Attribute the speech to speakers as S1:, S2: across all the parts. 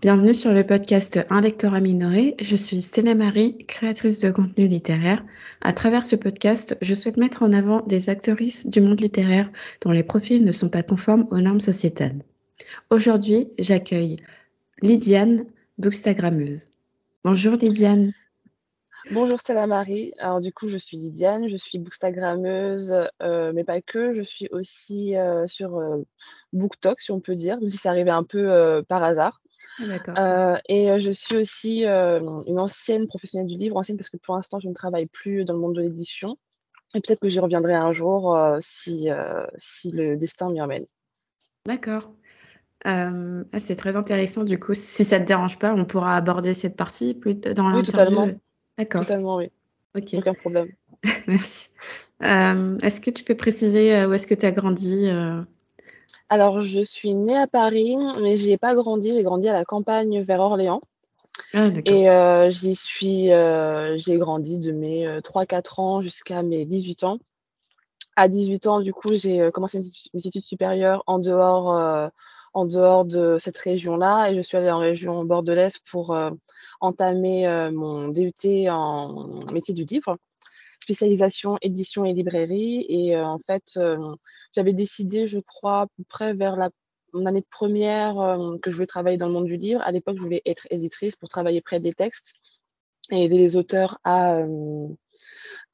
S1: Bienvenue sur le podcast Un lecteur à minorer. Je suis Stella Marie, créatrice de contenu littéraire. À travers ce podcast, je souhaite mettre en avant des actrices du monde littéraire dont les profils ne sont pas conformes aux normes sociétales. Aujourd'hui, j'accueille Lydiane, bookstagrammeuse. Bonjour Lydiane.
S2: Bonjour Stella Marie. Alors du coup, je suis Lydiane, je suis bookstagrammeuse, euh, mais pas que. Je suis aussi euh, sur euh, si on peut dire, même si ça arrivait un peu par hasard. Ah, et je suis aussi une ancienne professionnelle du livre, ancienne parce que pour l'instant, je ne travaille plus dans le monde de l'édition. Et peut-être que j'y reviendrai un jour si, si le destin m'y emmène.
S1: D'accord. Ah, c'est très intéressant du coup. Si ça ne te dérange pas, on pourra aborder cette partie plus dans l'interview.
S2: Oui, totalement. D'accord. Totalement, oui. Ok. Aucun problème.
S1: Merci. est-ce que tu peux préciser où est-ce que tu as grandi
S2: alors, je suis née à Paris, mais j'y ai pas grandi. J'ai grandi à la campagne vers Orléans. Ah, et euh, j'y suis, euh, j'ai grandi de mes 3-4 euh, ans jusqu'à mes 18 ans. À 18 ans, du coup, j'ai commencé mes études, supérieures en dehors, en dehors de cette région-là. Et je suis allée en région bordelaise pour entamer mon DUT en métier du livre spécialisation édition et librairie. Et euh, en fait, euh, j'avais décidé, je crois, à peu près vers la mon année de première euh, que je voulais travailler dans le monde du livre. À l'époque, je voulais être éditrice pour travailler près des textes et aider les auteurs à,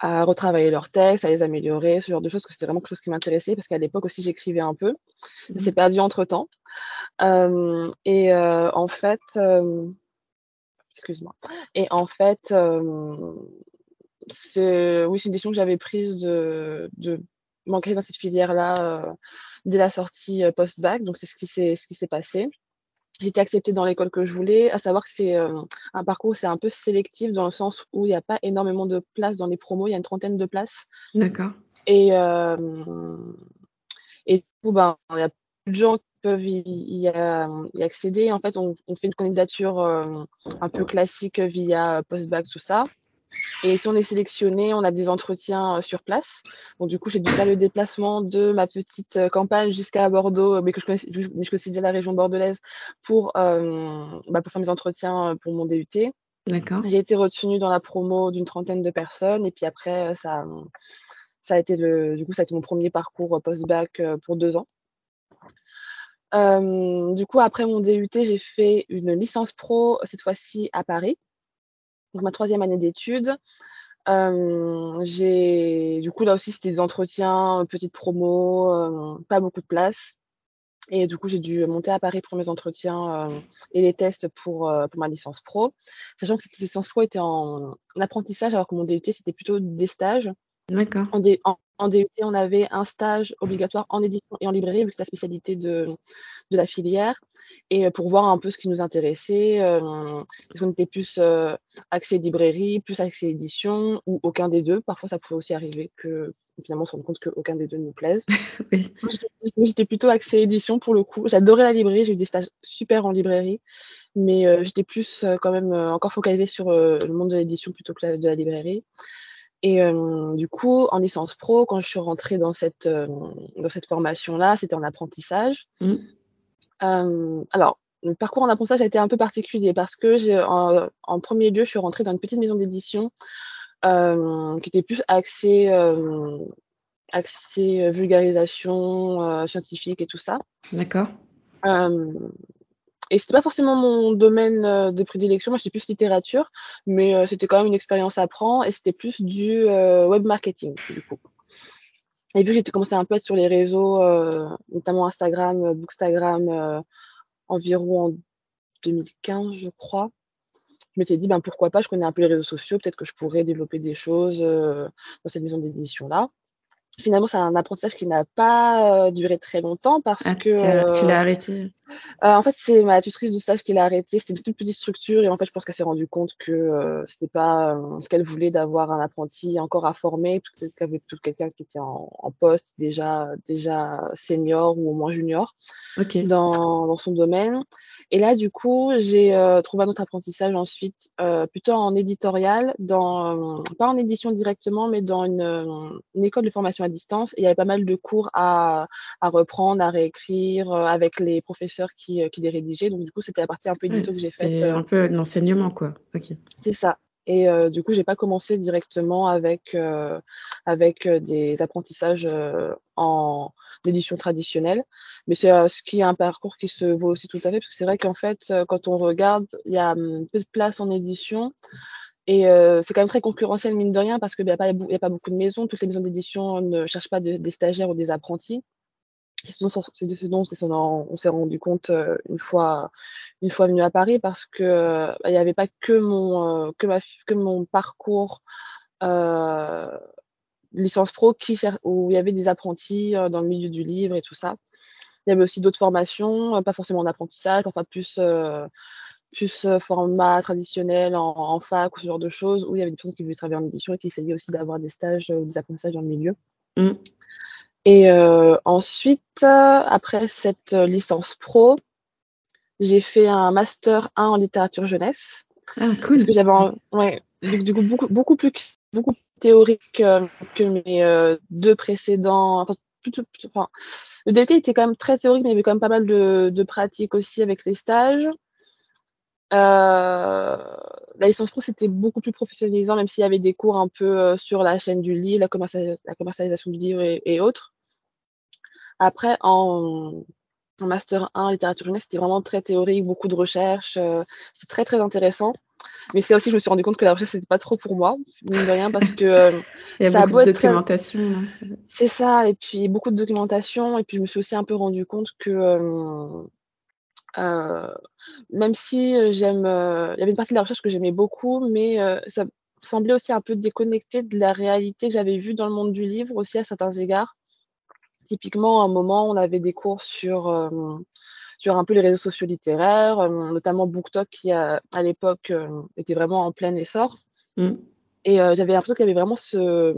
S2: à retravailler leurs textes, à les améliorer, ce genre de choses, que c'était vraiment quelque chose qui m'intéressait parce qu'à l'époque aussi, j'écrivais un peu. Ça mmh. s'est perdu entre temps. et en fait, excuse-moi. Et en fait, c'est oui, c'est une décision que j'avais prise de, de m'ancrer dans cette filière-là euh, dès la sortie euh, post-bac. Donc, c'est ce qui s'est passé. J'ai été acceptée dans l'école que je voulais, à savoir que c'est euh, un parcours, c'est un peu sélectif dans le sens où il n'y a pas énormément de places dans les promos, il y a une trentaine de places.
S1: D'accord.
S2: Et, et du coup, ben, il y a plus de gens qui peuvent y, y, accéder. En fait, on, on fait une candidature un peu classique via post-bac, tout ça. Et si on est sélectionné, on a des entretiens euh, sur place. Donc du coup, j'ai dû faire le déplacement de ma petite euh, campagne jusqu'à Bordeaux, mais que je connaissais, mais je connaissais déjà la région bordelaise pour, euh, bah, pour faire mes entretiens pour mon DUT.
S1: D'accord.
S2: J'ai été retenue dans la promo d'une trentaine de personnes et puis après, ça, ça a été le, du coup, ça a été mon premier parcours post-bac pour deux ans. du coup, après mon DUT, j'ai fait une licence pro, cette fois-ci à Paris donc ma troisième année d'études. j'ai du coup là aussi c'était des entretiens, petites promos, pas beaucoup de place. Et du coup, j'ai dû monter à Paris pour mes entretiens et les tests pour, pour ma licence pro. Sachant que cette licence pro était en, en apprentissage, alors que mon DUT, c'était plutôt des stages.
S1: D'accord.
S2: En, en, DUT, on avait un stage obligatoire en édition et en librairie, vu que c'est la spécialité de, de la filière. Et euh, pour voir un peu ce qui nous intéressait, euh, est-ce qu'on était plus euh, accès librairie, plus accès édition, ou aucun des deux? Parfois, ça pouvait aussi arriver que finalement on se rende compte qu'aucun des deux nous plaise. oui. J'étais plutôt accès édition pour le coup. J'adorais la librairie, j'ai eu des stages super en librairie, mais j'étais plus quand même encore focalisée sur le monde de l'édition plutôt que de la librairie. Et euh, du coup, en licence pro, quand je suis rentrée dans cette, euh, dans cette formation-là, c'était en apprentissage. Mmh. Euh, alors, le parcours en apprentissage a été un peu particulier parce que en, en, premier lieu, je suis rentrée dans une petite maison d'édition qui était plus axée, axée vulgarisation scientifique et tout ça.
S1: D'accord.
S2: Et c'était pas forcément mon domaine euh, de prédilection. Moi, j'étais plus littérature, mais euh, c'était quand même une expérience à prendre et c'était plus du euh, web marketing, du coup. Et puis, j'ai commencé un peu sur les réseaux, notamment Instagram, Bookstagram, environ en 2015, je crois. Je m'étais dit, ben, pourquoi pas, je connais un peu les réseaux sociaux, peut-être que je pourrais développer des choses dans cette maison d'édition-là finalement, c'est un apprentissage qui n'a pas euh, duré très longtemps parce ah, que.
S1: tu l'as euh, arrêté
S2: euh, En fait, c'est ma tutrice de stage qui l'a arrêté. C'était une toute petite structure et en fait, je pense qu'elle s'est rendue compte que c'était pas ce qu'elle voulait d'avoir un apprenti encore à former, peut-être qu'elle avait plutôt quelqu'un qui était en, poste déjà, déjà senior ou au moins junior dans, dans son domaine. Et là, du coup, j'ai euh, trouvé un autre apprentissage ensuite, euh, plutôt en éditorial, dans, pas en édition directement, mais dans une, école de formation à distance. il y avait pas mal de cours à, reprendre, à réécrire avec les professeurs qui, qui les rédigeaient. Donc, du coup, c'était la partie un peu édito que j'ai faite.
S1: C'est un peu l'enseignement, quoi. Ok.
S2: C'est ça. Et euh, du coup, j'ai pas commencé directement avec, euh, avec euh, des apprentissages en édition traditionnelle. Mais c'est ce qui est un parcours qui se vaut aussi tout à fait, parce que c'est vrai qu'en fait, quand on regarde, il y a hum, peu de place en édition. Et c'est quand même très concurrentiel, mine de rien, parce qu'il n'y a, a pas beaucoup de maisons. Toutes les maisons d'édition ne cherchent pas des stagiaires ou des apprentis. C'est ce dont on s'est rendu compte une fois, une fois venu à Paris parce que bah, n'y avait pas que mon, que, ma, que mon parcours euh, licence pro qui, où il y avait des apprentis dans le milieu du livre et tout ça. Il y avait aussi d'autres formations, pas forcément d'apprentissage, parfois plus, plus format traditionnel en, fac ou ce genre de choses, où il y avait des personnes qui voulaient travailler en édition et qui essayaient aussi d'avoir des stages ou des apprentissages dans le milieu. Mmh. Et euh, ensuite, après cette licence pro, j'ai fait un master 1 en littérature jeunesse.
S1: Ah, cool. Parce
S2: que j'avais, ouais, du, coup, beaucoup, beaucoup plus, beaucoup théorique euh, que mes euh, deux précédents. Enfin, plutôt, enfin, le DLT était quand même très théorique, mais il y avait quand même pas mal de, de pratiques aussi avec les stages. Euh, la licence pro, c'était beaucoup plus professionnalisant, même s'il y avait des cours un peu euh, sur la chaîne du livre, la, la commercialisation du livre et, autres. Après, en, Master 1 littérature jeunesse, c'était vraiment très théorique, beaucoup de recherches. Euh, c'est très, très intéressant. Mais c'est aussi je me suis rendu compte que la recherche, c'était pas trop pour moi, mine de rien, parce que.
S1: Il y a beaucoup de documentation. Hein.
S2: C'est ça, et puis beaucoup de documentation. Et puis, je me suis aussi un peu rendu compte que euh, même si euh, j'aime, euh, il y avait une partie de la recherche que j'aimais beaucoup, mais ça semblait aussi un peu déconnecté de la réalité que j'avais vue dans le monde du livre aussi à certains égards. Typiquement, à un moment, on avait des cours sur, sur un peu les réseaux sociaux littéraires, notamment BookTok qui à, l'époque était vraiment en plein essor. Mmh. Et j'avais l'impression qu'il y avait vraiment ce,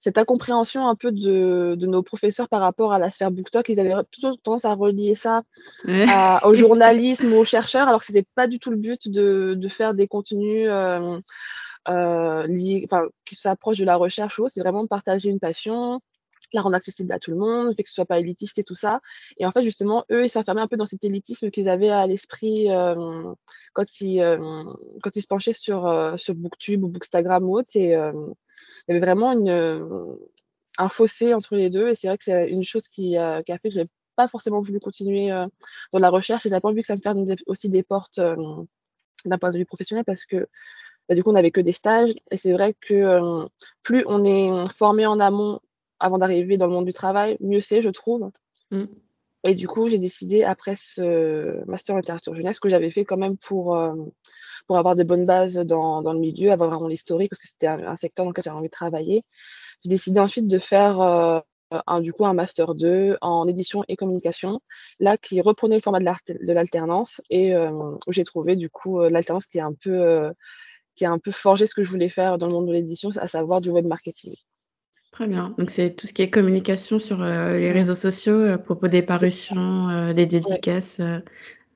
S2: cette incompréhension un peu de, de, nos professeurs par rapport à la sphère BookTok. Ils avaient toujours tendance à relier ça au journalisme ou aux chercheurs, alors que c'était pas du tout le but de, de faire des contenus euh, euh, liés, qui s'approchent de la recherche c'est vraiment de partager une passion, la rendre accessible à tout le monde, fait que ce soit pas élitiste et tout ça. Et en fait, justement, eux, ils s'enfermaient un peu dans cet élitisme qu'ils avaient à l'esprit euh, quand, ils, euh, quand ils se penchaient sur, euh, sur Booktube ou Bookstagram ou autre. Et, il y avait vraiment une, un fossé entre les deux. Et c'est vrai que c'est une chose qui, qui, a fait que je n'ai pas forcément voulu continuer dans la recherche. Et j'ai pas envie que ça me ferme aussi des portes d'un point de vue professionnel parce que bah, du coup, on n'avait que des stages. Et c'est vrai que plus on est formé en amont avant d'arriver dans le monde du travail, mieux c'est, je trouve. Mm. Et du coup, j'ai décidé, après ce master en littérature jeunesse, que j'avais fait quand même pour, pour avoir des bonnes bases dans, dans le milieu, avoir vraiment l'historique, parce que c'était un, secteur dans lequel j'avais envie de travailler. J'ai décidé ensuite de faire euh, un, du coup un master 2 en édition et communication, là qui reprenait le format de l'alternance et euh, où j'ai trouvé du coup euh, l'alternance qui est un peu qui a un peu forgé ce que je voulais faire dans le monde de l'édition, à savoir du web marketing.
S1: Très bien. Donc, c'est tout ce qui est communication sur les réseaux sociaux, à propos des parutions, les dédicaces.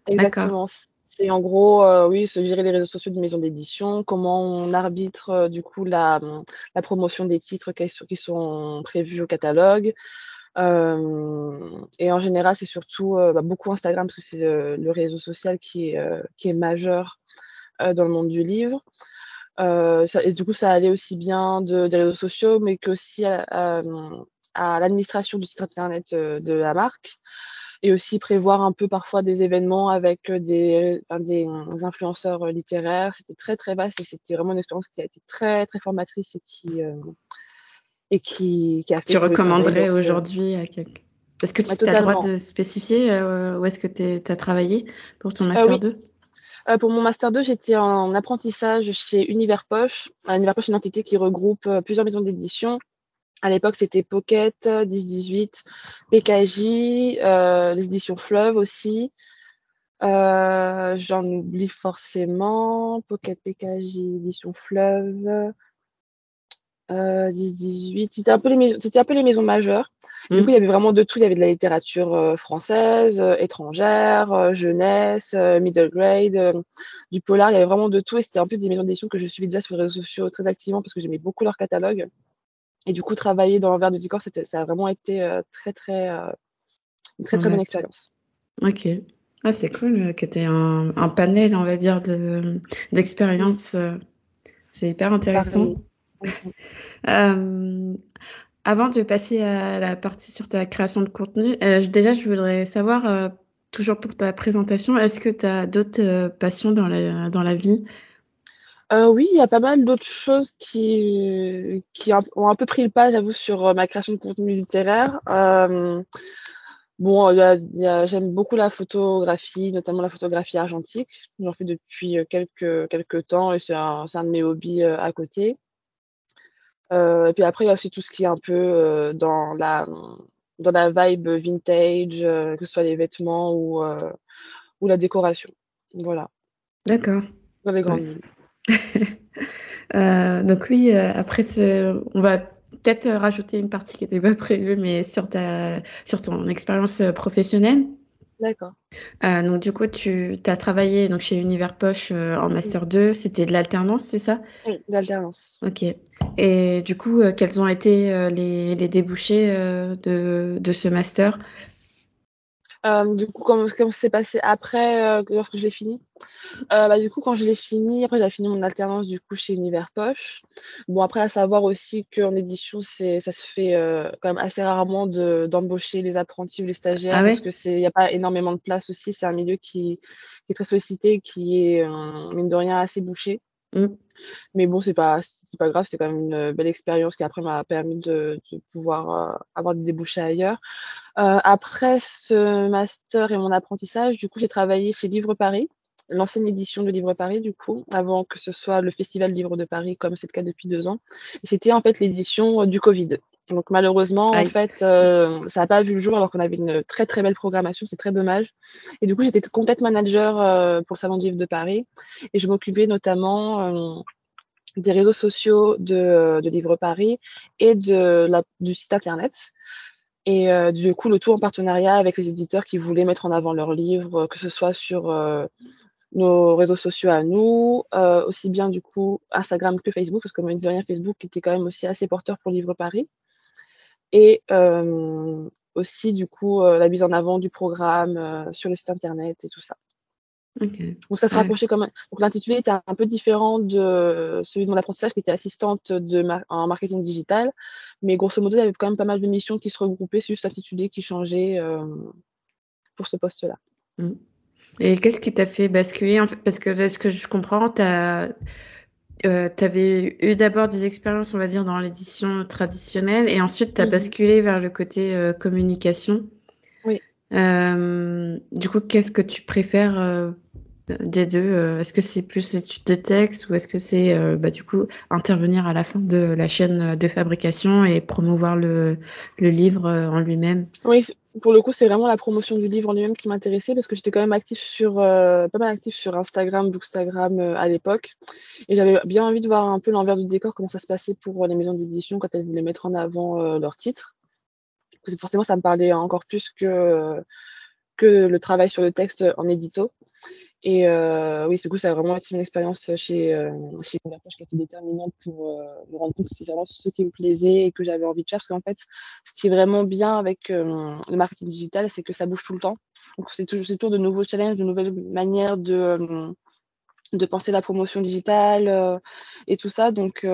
S2: Exactement. C'est en gros, euh, oui, se gérer les réseaux sociaux d'une maison d'édition, comment on arbitre euh, du coup la, la, promotion des titres qui, sont prévus au catalogue. Euh, et en général, c'est surtout bah, beaucoup Instagram parce que c'est le, réseau social qui est, qui est majeur dans le monde du livre. Ça, et du coup, ça allait aussi bien de, des réseaux sociaux, mais qu'aussi à, à l'administration du site internet de la marque. Et aussi prévoir un peu parfois des événements avec euh, des, des influenceurs euh, littéraires. C'était très très vaste et c'était vraiment une expérience qui a été très très formatrice et qui, euh, et qui, qui, a fait.
S1: Tu recommanderais aujourd'hui à quelqu'un? Est-ce que tu as le droit de spécifier où est-ce que tu as travaillé pour ton Master 2
S2: pour mon Master 2, j'étais en apprentissage chez Univers Poche. Univers Poche est une entité qui regroupe plusieurs maisons d'édition à l'époque, c'était Pocket, 10-18, PKJ, euh, les éditions Fleuve aussi. Euh, j'en oublie forcément. Pocket, PKJ, édition Fleuve. 10-18, c'était un, peu les c'était un peu les maisons majeures. Du coup, il y avait vraiment de tout. Il y avait de la littérature française, étrangère, jeunesse, middle grade, du polar. Il y avait vraiment de tout. Et c'était un peu des maisons d'édition que je suivais déjà sur les réseaux sociaux très activement parce que j'aimais beaucoup leur catalogue. Et du coup, travailler dans l'envers du décor, ça a vraiment été très, très, une très, très bonne expérience.
S1: Ok. Ah, c'est cool que tu aies un, un, panel, on va dire, d'expériences. c'est hyper intéressant. Euh, avant de passer à la partie sur ta création de contenu, euh, déjà, je voudrais savoir, euh, toujours pour ta présentation, est-ce que tu as d'autres passions dans la, dans la vie?
S2: Oui, il y a pas mal d'autres choses qui, qui ont un peu pris le pas, j'avoue, sur ma création de contenu littéraire. Bon, j'aime beaucoup la photographie, notamment la photographie argentique. J'en fais depuis quelques, quelques temps et c'est un, un, de mes hobbies à côté. Euh, et puis après, il y a aussi tout ce qui est un peu euh, dans, la, dans la vibe vintage, euh, que ce soit les vêtements ou, ou la décoration. Voilà.
S1: D'accord.
S2: Dans les grandes lignes.
S1: donc oui, après, on va peut-être rajouter une partie qui n'était pas prévue, mais sur, ta, sur ton expérience professionnelle.
S2: D'accord.
S1: Euh, donc, du coup, tu as travaillé donc, chez Univers Poche euh, en Master 2. C'était de l'alternance, c'est ça?
S2: Oui, de l'alternance.
S1: Ok. Et du coup, euh, quels ont été les, les débouchés de, de ce Master?
S2: Euh, du coup, comment, comment s'est passé après, euh, lorsque je l'ai fini euh, bah, Du coup, quand je l'ai fini, après j'ai fini mon alternance du coup chez Univers Poche. Bon, après, à savoir aussi qu'en édition, c'est, ça se fait quand même assez rarement de, d'embaucher les apprentis ou les stagiaires ah parce que c'est, n'y a pas énormément de place aussi. C'est un milieu qui, qui est très sollicité, qui est, mine de rien, assez bouché. Mmh. Mais bon, c'est pas, c'est pas grave, c'est quand même une belle expérience qui après m'a permis de, de pouvoir euh, avoir des débouchés ailleurs. Euh, après ce master et mon apprentissage, du coup, j'ai travaillé chez Livre Paris, l'ancienne édition de Livre Paris, du coup, avant que ce soit le Festival Livre de Paris, comme c'est le cas depuis deux ans. C'était en fait l'édition du Covid. Donc malheureusement, en fait, euh, ça n'a pas vu le jour alors qu'on avait une très très belle programmation, c'est très dommage. Et du coup, j'étais content manager euh, pour le Salon du Livre de Paris et je m'occupais notamment euh, des réseaux sociaux de, de Livre Paris et de la, du site internet. Et du coup, le tout en partenariat avec les éditeurs qui voulaient mettre en avant leurs livres, que ce soit sur nos réseaux sociaux à nous, aussi bien du coup Instagram que Facebook, parce que mine de rien, Facebook était quand même aussi assez porteur pour Livre Paris et euh, aussi du coup euh, la mise en avant du programme euh, sur le site internet et tout ça. Donc ça se rapprochait quand même. Donc l'intitulé était un peu différent de celui de mon apprentissage qui était assistante de en marketing digital, mais grosso modo il y avait quand même pas mal de missions qui se regroupaient, c'est juste l'intitulé qui changeait pour ce poste-là.
S1: Mmh. Et qu'est-ce qui t'a fait basculer en fait? Parce que de ce que je comprends, tu euh, avais eu d'abord des expériences, on va dire, dans l'édition traditionnelle et ensuite tu as mhm. basculé vers le côté euh, communication.
S2: Oui.
S1: Euh, du coup, qu'est-ce que tu préfères des deux Est-ce que c'est plus étude de texte ou est-ce que c'est bah, du coup intervenir à la fin de la chaîne de fabrication et promouvoir le, livre en lui-même?
S2: Oui, pour le coup, c'est vraiment la promotion du livre en lui-même qui m'intéressait parce que j'étais quand même actif sur, euh, pas mal actif sur Instagram, Bookstagram euh, à l'époque. Et j'avais bien envie de voir un peu l'envers du décor, comment ça se passait pour les maisons d'édition quand elles voulaient mettre en avant euh, leurs titres. forcément, ça me parlait encore plus que, que le travail sur le texte en édito. Et euh, oui, du coup, ça a vraiment été une expérience chez, euh, chez qui a été déterminante pour euh, me rendre compte que c'est vraiment ce qui me plaisait et que j'avais envie de faire. Parce qu'en fait, ce qui est vraiment bien avec euh, le marketing digital, c'est que ça bouge tout le temps. Donc, c'est toujours, toujours de nouveaux challenges, de nouvelles manières de, de penser la promotion digitale et tout ça. Donc,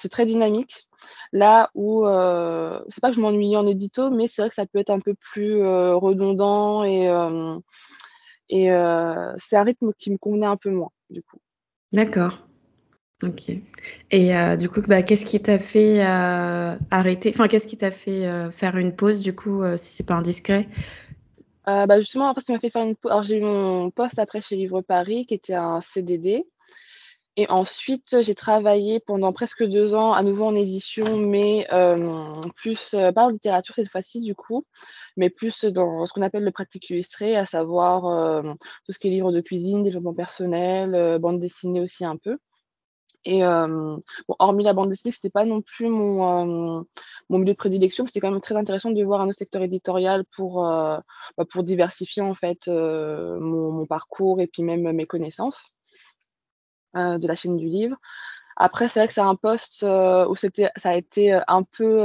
S2: c'est très dynamique. Là où, c'est pas que je m'ennuie en édito, mais c'est vrai que ça peut être un peu plus redondant et et euh, c'est un rythme qui me convenait un peu moins, du coup.
S1: D'accord. Ok. Et euh, du coup, bah, qu'est-ce qui t'a fait euh, arrêter Enfin, qu'est-ce qui t'a fait faire une pause, du coup, si c'est pas indiscret?
S2: Bah Justement, en fait, ça m'a fait faire une pause. Alors, j'ai eu mon poste après chez Livre Paris, qui était un CDD. Et ensuite, j'ai travaillé pendant presque deux ans à nouveau en édition, mais euh, plus, euh, pas en littérature cette fois-ci du coup, mais plus dans ce qu'on appelle le pratique illustré, à savoir euh, tout ce qui est livres de cuisine, développement personnel, bande dessinée aussi un peu. Et hormis la bande dessinée, c'était pas non plus mon, milieu de prédilection. C'était quand même très intéressant de voir un autre secteur éditorial pour, bah, pour diversifier en fait mon, parcours et puis même mes connaissances de la chaîne du livre. Après, c'est vrai que c'est un poste où c'était, ça a été un peu,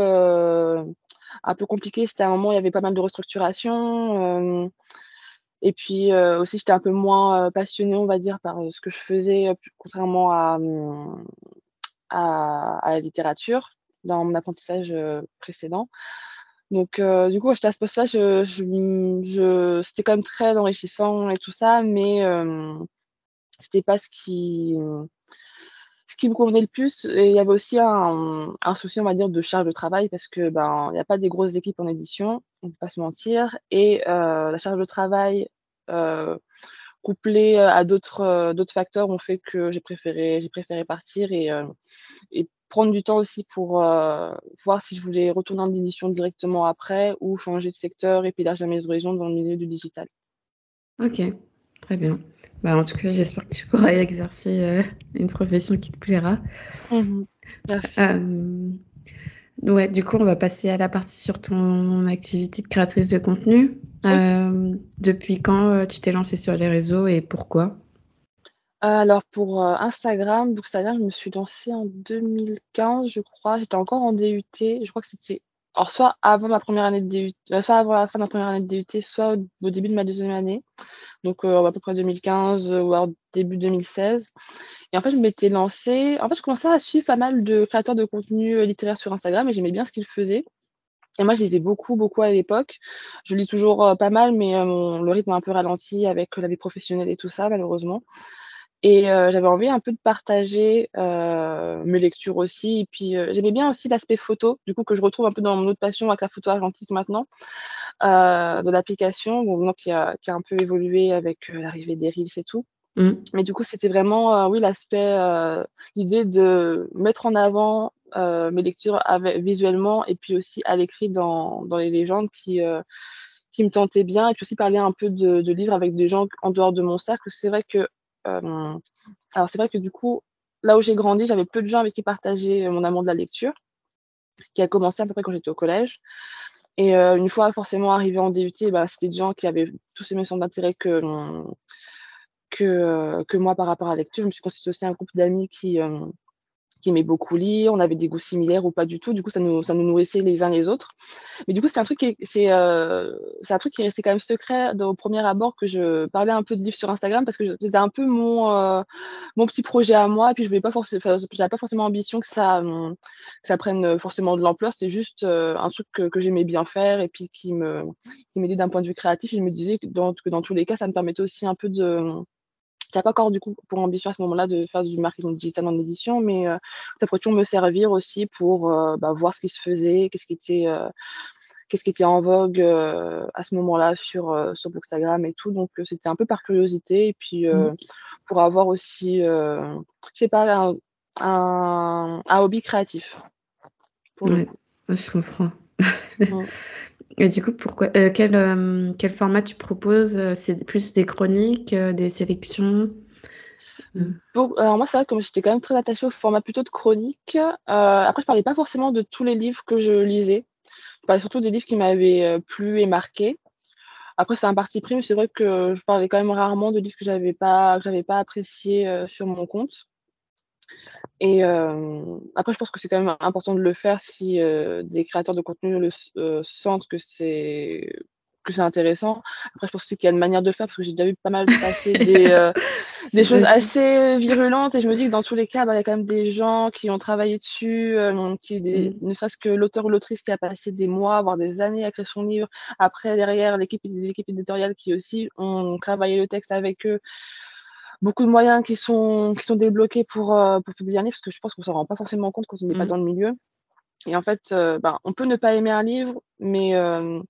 S2: un peu compliqué. C'était un moment où il y avait pas mal de restructuration. Et puis aussi, j'étais un peu moins passionnée, on va dire, par ce que je faisais, contrairement à, à, la littérature dans mon apprentissage précédent. Donc, du coup, j'étais à ce poste-là, c'était quand même très enrichissant et tout ça, mais c'était pas ce qui, ce qui me convenait le plus. Et il y avait aussi un, un, souci, on va dire, de charge de travail parce que ben il n'y a pas des grosses équipes en édition, on ne peut pas se mentir. Et euh, la charge de travail euh, couplée à d'autres d'autres facteurs ont fait que j'ai préféré j'ai préféré partir et, euh, et prendre du temps aussi pour voir si je voulais retourner en édition directement après ou changer de secteur et puis élargir mes horizons dans le milieu du digital.
S1: Ok, très bien. Bah, en tout cas, j'espère que tu pourras exercer euh, une profession qui te plaira.
S2: Mmh
S1: euh, ouais, du coup, on va passer à la partie sur ton activité de créatrice de contenu. Euh, depuis quand tu t'es lancée sur les réseaux et pourquoi?
S2: Alors, pour Instagram, Instagram, je me suis lancée en 2015, je crois. J'étais encore en DUT. Je crois que c'était alors soit avant ma première année de DUT, soit avant la fin de ma première année de DUT, soit au, début de ma deuxième année donc euh, à peu près 2015 euh, ou début 2016. Et en fait, je m'étais lancée. En fait, je commençais à suivre pas mal de créateurs de contenu euh, littéraire sur Instagram et j'aimais bien ce qu'ils faisaient. Et moi, je lisais beaucoup, beaucoup à l'époque. Je lis toujours pas mal, mais le rythme a un peu ralenti avec la vie professionnelle et tout ça, malheureusement. Et euh, j'avais envie un peu de partager euh, mes lectures aussi. Et puis, euh, j'aimais bien aussi l'aspect photo, du coup, que je retrouve un peu dans mon autre passion avec la photo argentique maintenant, de l'application, donc, qui, a, qui a un peu évolué avec l'arrivée des Reels et tout. Mmh. Mais du coup, c'était vraiment, oui, l'aspect, l'idée de mettre en avant mes lectures avec, visuellement et puis aussi à l'écrit dans, dans les légendes qui qui me tentaient bien et puis aussi parler un peu de, de livres avec des gens en dehors de mon cercle. C'est vrai que alors c'est vrai que du coup, là où j'ai grandi, j'avais peu de gens avec qui partager mon amour de la lecture, qui a commencé à peu près quand j'étais au collège. Et euh, une fois forcément arrivé en DUT, bah, c'était des gens qui avaient tous ces mêmes centres d'intérêt que, moi par rapport à la lecture. Je me suis constitué aussi un groupe d'amis qui, euh, qui aimait beaucoup lire, on avait des goûts similaires ou pas du tout. Du coup, ça nous, ça nous nourrissait les uns les autres. Mais du coup, c'est un truc qui c'est, euh, c'est un truc qui est resté quand même secret au premier abord que je parlais un peu de livres sur Instagram parce que c'était un peu mon, euh, mon petit projet à moi. Et puis, je voulais pas forcément, j'avais pas forcément ambition que ça, que ça prenne forcément de l'ampleur. C'était juste euh, un truc que, que j'aimais bien faire et puis qui me, qui m'aidait d'un point de vue créatif. Et je me disais que dans, que dans tous les cas, ça me permettait aussi un peu de, n'as pas encore du coup pour ambition à ce moment-là de faire du marketing digital en édition, mais euh, ça pourrait toujours me servir aussi pour euh, bah, voir ce qui se faisait, qu'est-ce qui était euh, qu'est-ce qui était en vogue à ce moment-là sur sur Bookstagram et tout. Donc c'était un peu par curiosité et puis mmh. pour avoir aussi, je sais pas, un, un, hobby créatif.
S1: Pour je comprends. Mmh. Et du coup, pourquoi, euh, quel, euh, quel, format tu proposes euh, C'est plus des chroniques, des sélections?
S2: Alors moi, c'est vrai que j'étais quand même très attachée au format plutôt de chronique. après, je parlais pas forcément de tous les livres que je lisais. Je parlais surtout des livres qui m'avaient plu et marqué. Après, c'est un parti pris, mais c'est vrai que je parlais quand même rarement de livres que j'avais pas, pas appréciés sur mon compte. Et euh, après, je pense que c'est quand même important de le faire si euh, des créateurs de contenu le, euh, sentent que c'est que c'est intéressant. Après, je pense aussi qu'il y a une manière de faire parce que j'ai déjà vu pas mal passer des, des choses assez virulentes et je me dis que dans tous les cas, bah, il y a quand même des gens qui ont travaillé dessus, qui des, mmh. ne serait-ce que l'auteur ou l'autrice qui a passé des mois, voire des années à créer son livre. Après, derrière, l'équipe des équipes éditoriales qui aussi ont travaillé le texte avec eux beaucoup de moyens qui sont, qui sont débloqués pour, euh, pour publier un livre, parce que je pense qu'on ne s'en rend pas forcément compte quand on n'est pas mmh. dans le milieu. Et en fait, euh, ben, on peut ne pas aimer un livre, mais euh,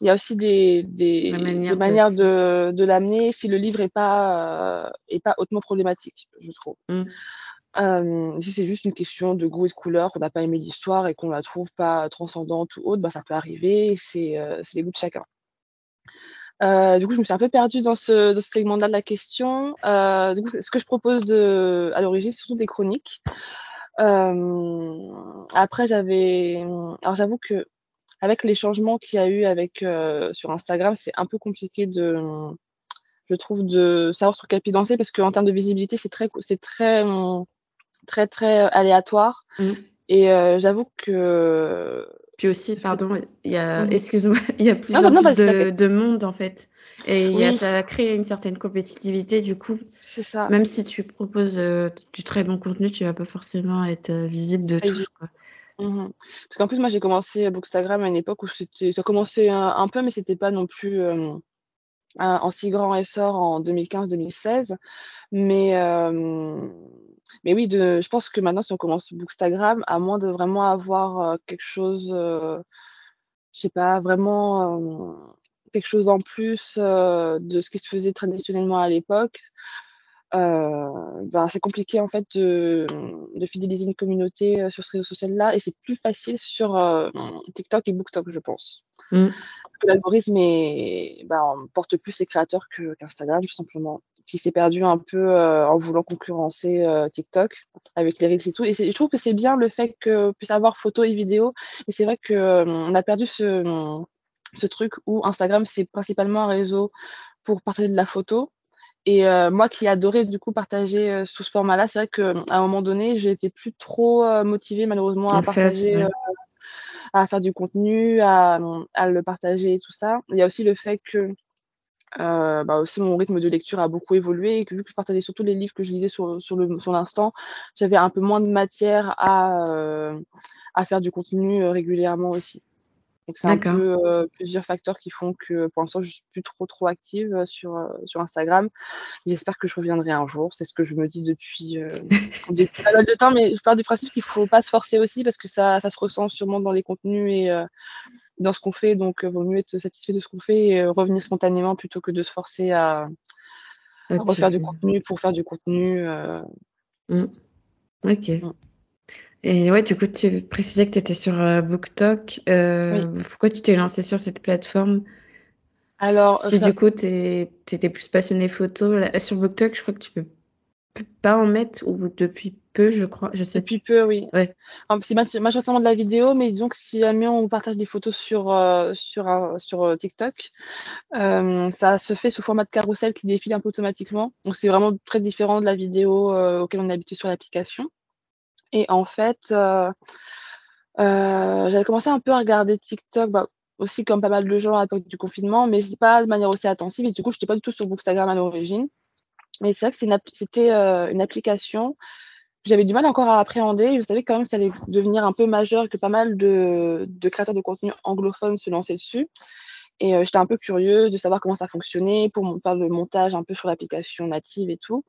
S2: il y a aussi des, des, manières de, de, l'amener si le livre n'est pas, est pas hautement problématique, je trouve. Mmh. si c'est juste une question de goût et de couleur, qu'on n'a pas aimé l'histoire et qu'on la trouve pas transcendante ou autre, ben, ça peut arriver, c'est les goûts de chacun. Euh, du coup, je me suis un peu perdue dans ce, dans ce segment-là de la question. Euh, du coup, ce que je propose de, à l'origine, c'est surtout des chroniques. Euh, après, j'avais. Alors, j'avoue que avec les changements qu'il y a eu avec, euh, sur Instagram, c'est un peu compliqué de, je trouve, de savoir sur quel pied danser parce qu'en termes de visibilité, c'est très, c'est très, très, très aléatoire. Mm. Et euh, j'avoue que
S1: puis aussi, pardon, il y a, excuse-moi, il y a plus en plus de, monde en fait. Et y a, ça crée une certaine compétitivité. Du coup, ça. même si tu proposes euh, du très bon contenu, tu vas pas forcément être euh, visible de tous. Quoi.
S2: Mmh Parce qu'en plus, moi, j'ai commencé Bookstagram à une époque où c'était, ça commençait un, peu, mais c'était pas non plus euh, en si grand essor en 2015-2016. Mais mais oui, de, je pense que maintenant, si on commence Bookstagram, à moins de vraiment avoir euh, quelque chose, euh, je sais pas, vraiment euh, quelque chose en plus de ce qui se faisait traditionnellement à l'époque, ben, c'est compliqué en fait de, de, fidéliser une communauté sur ce réseau social-là et c'est plus facile sur TikTok et BookTok, je pense. Mmh. L'algorithme ben, porte plus les créateurs qu'Instagram, tout simplement qui s'est perdu un peu euh, en voulant concurrencer euh, TikTok avec les reels et tout. Et je trouve que c'est bien le fait que puisse avoir photo et vidéo. Mais c'est vrai qu'on euh, a perdu ce, ce truc où Instagram, c'est principalement un réseau pour partager de la photo. Et moi qui adorais du coup partager sous ce format-là, c'est vrai qu'à un moment donné, j'ai été plus trop motivée malheureusement à partager, à faire du contenu, à, à, le partager et tout ça. Il y a aussi le fait que euh, bah aussi mon rythme de lecture a beaucoup évolué et que vu que je partageais surtout les livres que je lisais sur, le sur l'instant, j'avais un peu moins de matière à, euh, à faire du contenu euh, régulièrement aussi. Donc c'est un peu euh, plusieurs facteurs qui font que pour l'instant je suis plus trop trop active euh, sur Instagram. J'espère que je reviendrai un jour. C'est ce que je me dis depuis, depuis pas mal de temps, mais je pars du principe qu'il faut pas se forcer aussi parce que ça ça se ressent sûrement dans les contenus et dans ce qu'on fait, donc il euh, vaut mieux être satisfait de ce qu'on fait et euh, revenir spontanément plutôt que de se forcer à, refaire du contenu pour faire du contenu. Euh.
S1: Mmh. Ok. Mmh. Et ouais, du coup, tu précisais que tu étais sur BookTok. Pourquoi tu t'es lancé sur cette plateforme? Alors, si du coup, tu étais plus passionné photo, sur BookTok, je crois que tu peux pas en mettre ou depuis peu, je crois. Je sais.
S2: Depuis peu, oui. Ouais. C'est majoritairement de la vidéo, mais disons que si jamais on partage des photos sur, euh, sur, sur euh, TikTok, euh, ça se fait sous format de carrousel qui défile un peu automatiquement. Donc c'est vraiment très différent de la vidéo auquel on est habitué sur l'application. Et en fait, j'avais commencé un peu à regarder TikTok. Bah, aussi comme pas mal de gens à l'époque du confinement, mais pas de manière aussi attentive. Et du coup, je n'étais pas du tout sur Bookstagram à l'origine. Mais c'est vrai que c'était euh, une application que j'avais du mal encore à appréhender. Je savais quand même que ça allait devenir un peu majeur et que pas mal de, créateurs de contenu anglophones se lançaient dessus. Et euh, j'étais un peu curieuse de savoir comment ça fonctionnait pour faire le montage un peu sur l'application native et tout.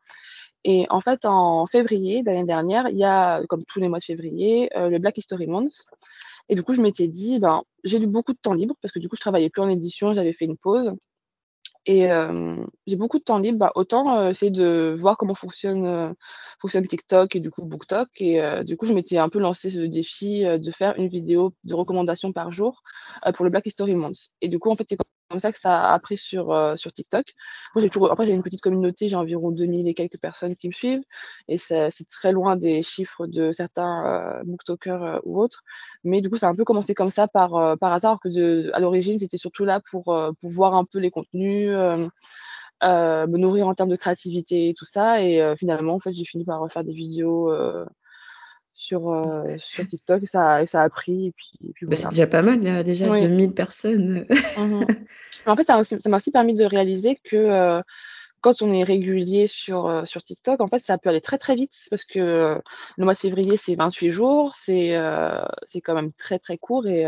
S2: Et en fait, en février d'année dernière, il y a, comme tous les mois de février, euh, le Black History Month. Et du coup, je m'étais dit, ben, j'ai eu beaucoup de temps libre parce que du coup, je travaillais plus en édition, j'avais fait une pause. Et euh, j'ai beaucoup de temps libre, bah, autant euh, essayer de voir comment fonctionne, euh, fonctionne TikTok et du coup BookTok. Et du coup, je m'étais un peu lancé ce défi de faire une vidéo de recommandation par jour pour le Black History Month. Et du coup, en fait, c'est comme ça que ça a pris sur, euh, sur TikTok. Moi, j'ai toujours, après, j'ai une petite communauté, j'ai environ 2000 et quelques personnes qui me suivent. Et c'est très loin des chiffres de certains euh, booktokers euh, ou autres. Mais du coup, ça a un peu commencé comme ça par, euh, par hasard, que de, à l'origine, c'était surtout là pour, pour voir un peu les contenus. me nourrir en termes de créativité et tout ça. Et finalement, en fait, j'ai fini par refaire des vidéos sur, euh, sur TikTok ça, ça a pris. Et puis,
S1: bah, c'est déjà pas mal, il y a déjà 2000 personnes.
S2: Mmh en fait, ça m'a aussi, permis de réaliser que euh, quand on est régulier sur, euh, sur TikTok, en fait, ça peut aller très très vite parce que le mois de février, c'est 28 jours, c'est c'est quand même très très court et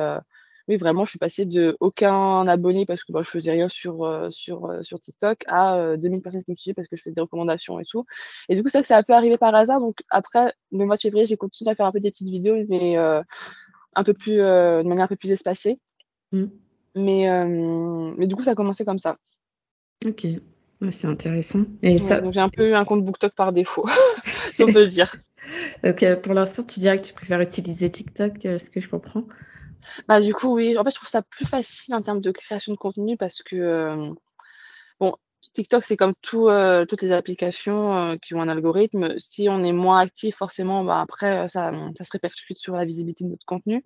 S2: oui, vraiment, je suis passée de aucun abonné parce que bah, je faisais rien sur, euh, sur, euh, sur TikTok à 2000 euh, personnes qui me suivaient parce que je faisais des recommandations et tout. Et du coup, c'est que ça a peu arrivé par hasard. Donc après, le mois de février, j'ai continué à faire un peu des petites vidéos, mais un peu plus, de manière un peu plus espacée. Mm. Mais, mais du coup, ça a commencé comme ça.
S1: Ok. C'est intéressant. Et
S2: ça... J'ai un peu eu un compte BookTok par défaut, si on peut dire.
S1: Donc, pour l'instant, tu dirais que tu préfères utiliser TikTok, ce que je comprends?
S2: Bah, du coup, oui. En fait, je trouve ça plus facile en termes de création de contenu parce que, euh, bon, TikTok, c'est comme tout, toutes les applications qui ont un algorithme. Si on est moins actif, forcément, bah, après, ça, ça se répercute sur la visibilité de notre contenu.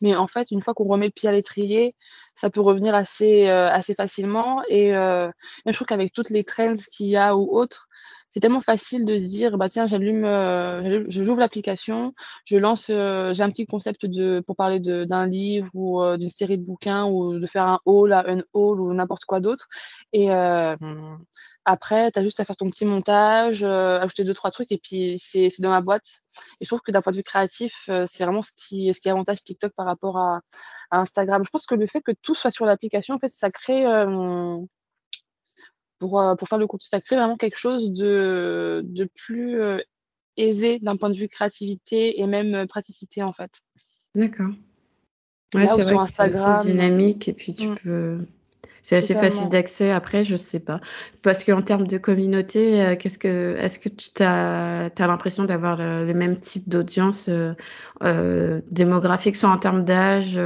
S2: Mais en fait, une fois qu'on remet le pied à l'étrier, ça peut revenir assez, assez facilement. Et je trouve qu'avec toutes les trends qu'il y a ou autres, c'est tellement facile de se dire bah tiens j'allume euh, j'ouvre l'application je lance euh, j'ai un petit concept de pour parler d'un livre ou euh, d'une série de bouquins ou de faire un haul un haul ou n'importe quoi d'autre et après, tu as juste à faire ton petit montage, ajouter deux, trois trucs, et puis c'est dans ma boîte. Et je trouve que d'un point de vue créatif, c'est vraiment ce qui, ce qui avantage TikTok par rapport à, à, Instagram. Je pense que le fait que tout soit sur l'application, en fait, ça crée euh, pour faire le contenu, ça crée vraiment quelque chose de, de plus euh, aisé d'un point de vue créativité et même euh, praticité en fait.
S1: D'accord. Ouais, c'est vrai que c'est assez dynamique et puis tu mm. peux. C'est assez facile d'accès. Après, je sais pas. Parce qu'en termes de communauté, qu'est-ce que, est-ce que tu as, as l'impression d'avoir le, même type d'audience démographique, soit en termes d'âge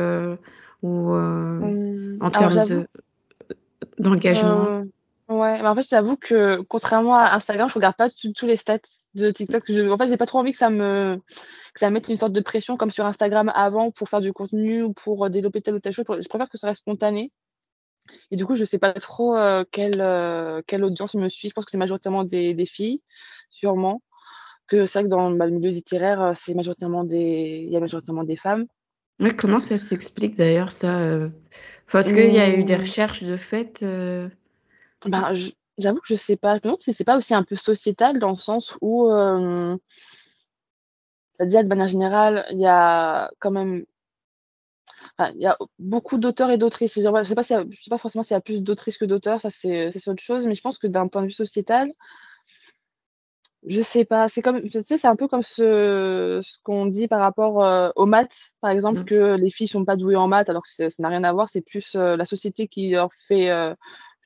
S1: ou hum, en termes de, d'engagement?
S2: Ouais, mais en fait, j'avoue que contrairement à Instagram, je regarde pas tous les stats de TikTok. Je, en fait, j'ai pas trop envie que ça me que ça mette une sorte de pression comme sur Instagram avant pour faire du contenu ou pour euh, développer telle ou telle chose. Je préfère que ça reste spontané. Et du coup, je sais pas trop euh, quelle, euh, quelle audience me suit. Je pense que c'est majoritairement des, des, filles, sûrement. Que c'est vrai que dans bah, le milieu littéraire, c'est majoritairement des, il y a majoritairement des femmes.
S1: Mais comment ça s'explique d'ailleurs ça Parce qu'il y a eu des mmh. recherches de fait.
S2: Ben, j'avoue que je sais pas. Je me demande si c'est pas aussi un peu sociétal dans le sens où, euh, déjà de manière générale, il y a quand même, enfin, il y a beaucoup d'auteurs et d'autrices. Je sais pas si, je sais pas forcément s'il y a plus d'autrices que d'auteurs, ça c'est c'est autre chose, mais je pense que d'un point de vue sociétal, je sais pas. C'est comme, tu sais, c'est un peu comme ce, ce qu'on dit par rapport euh, aux maths, par exemple, mmh. que les filles sont pas douées en maths, alors que ça n'a rien à voir. C'est plus euh, la société qui leur fait euh,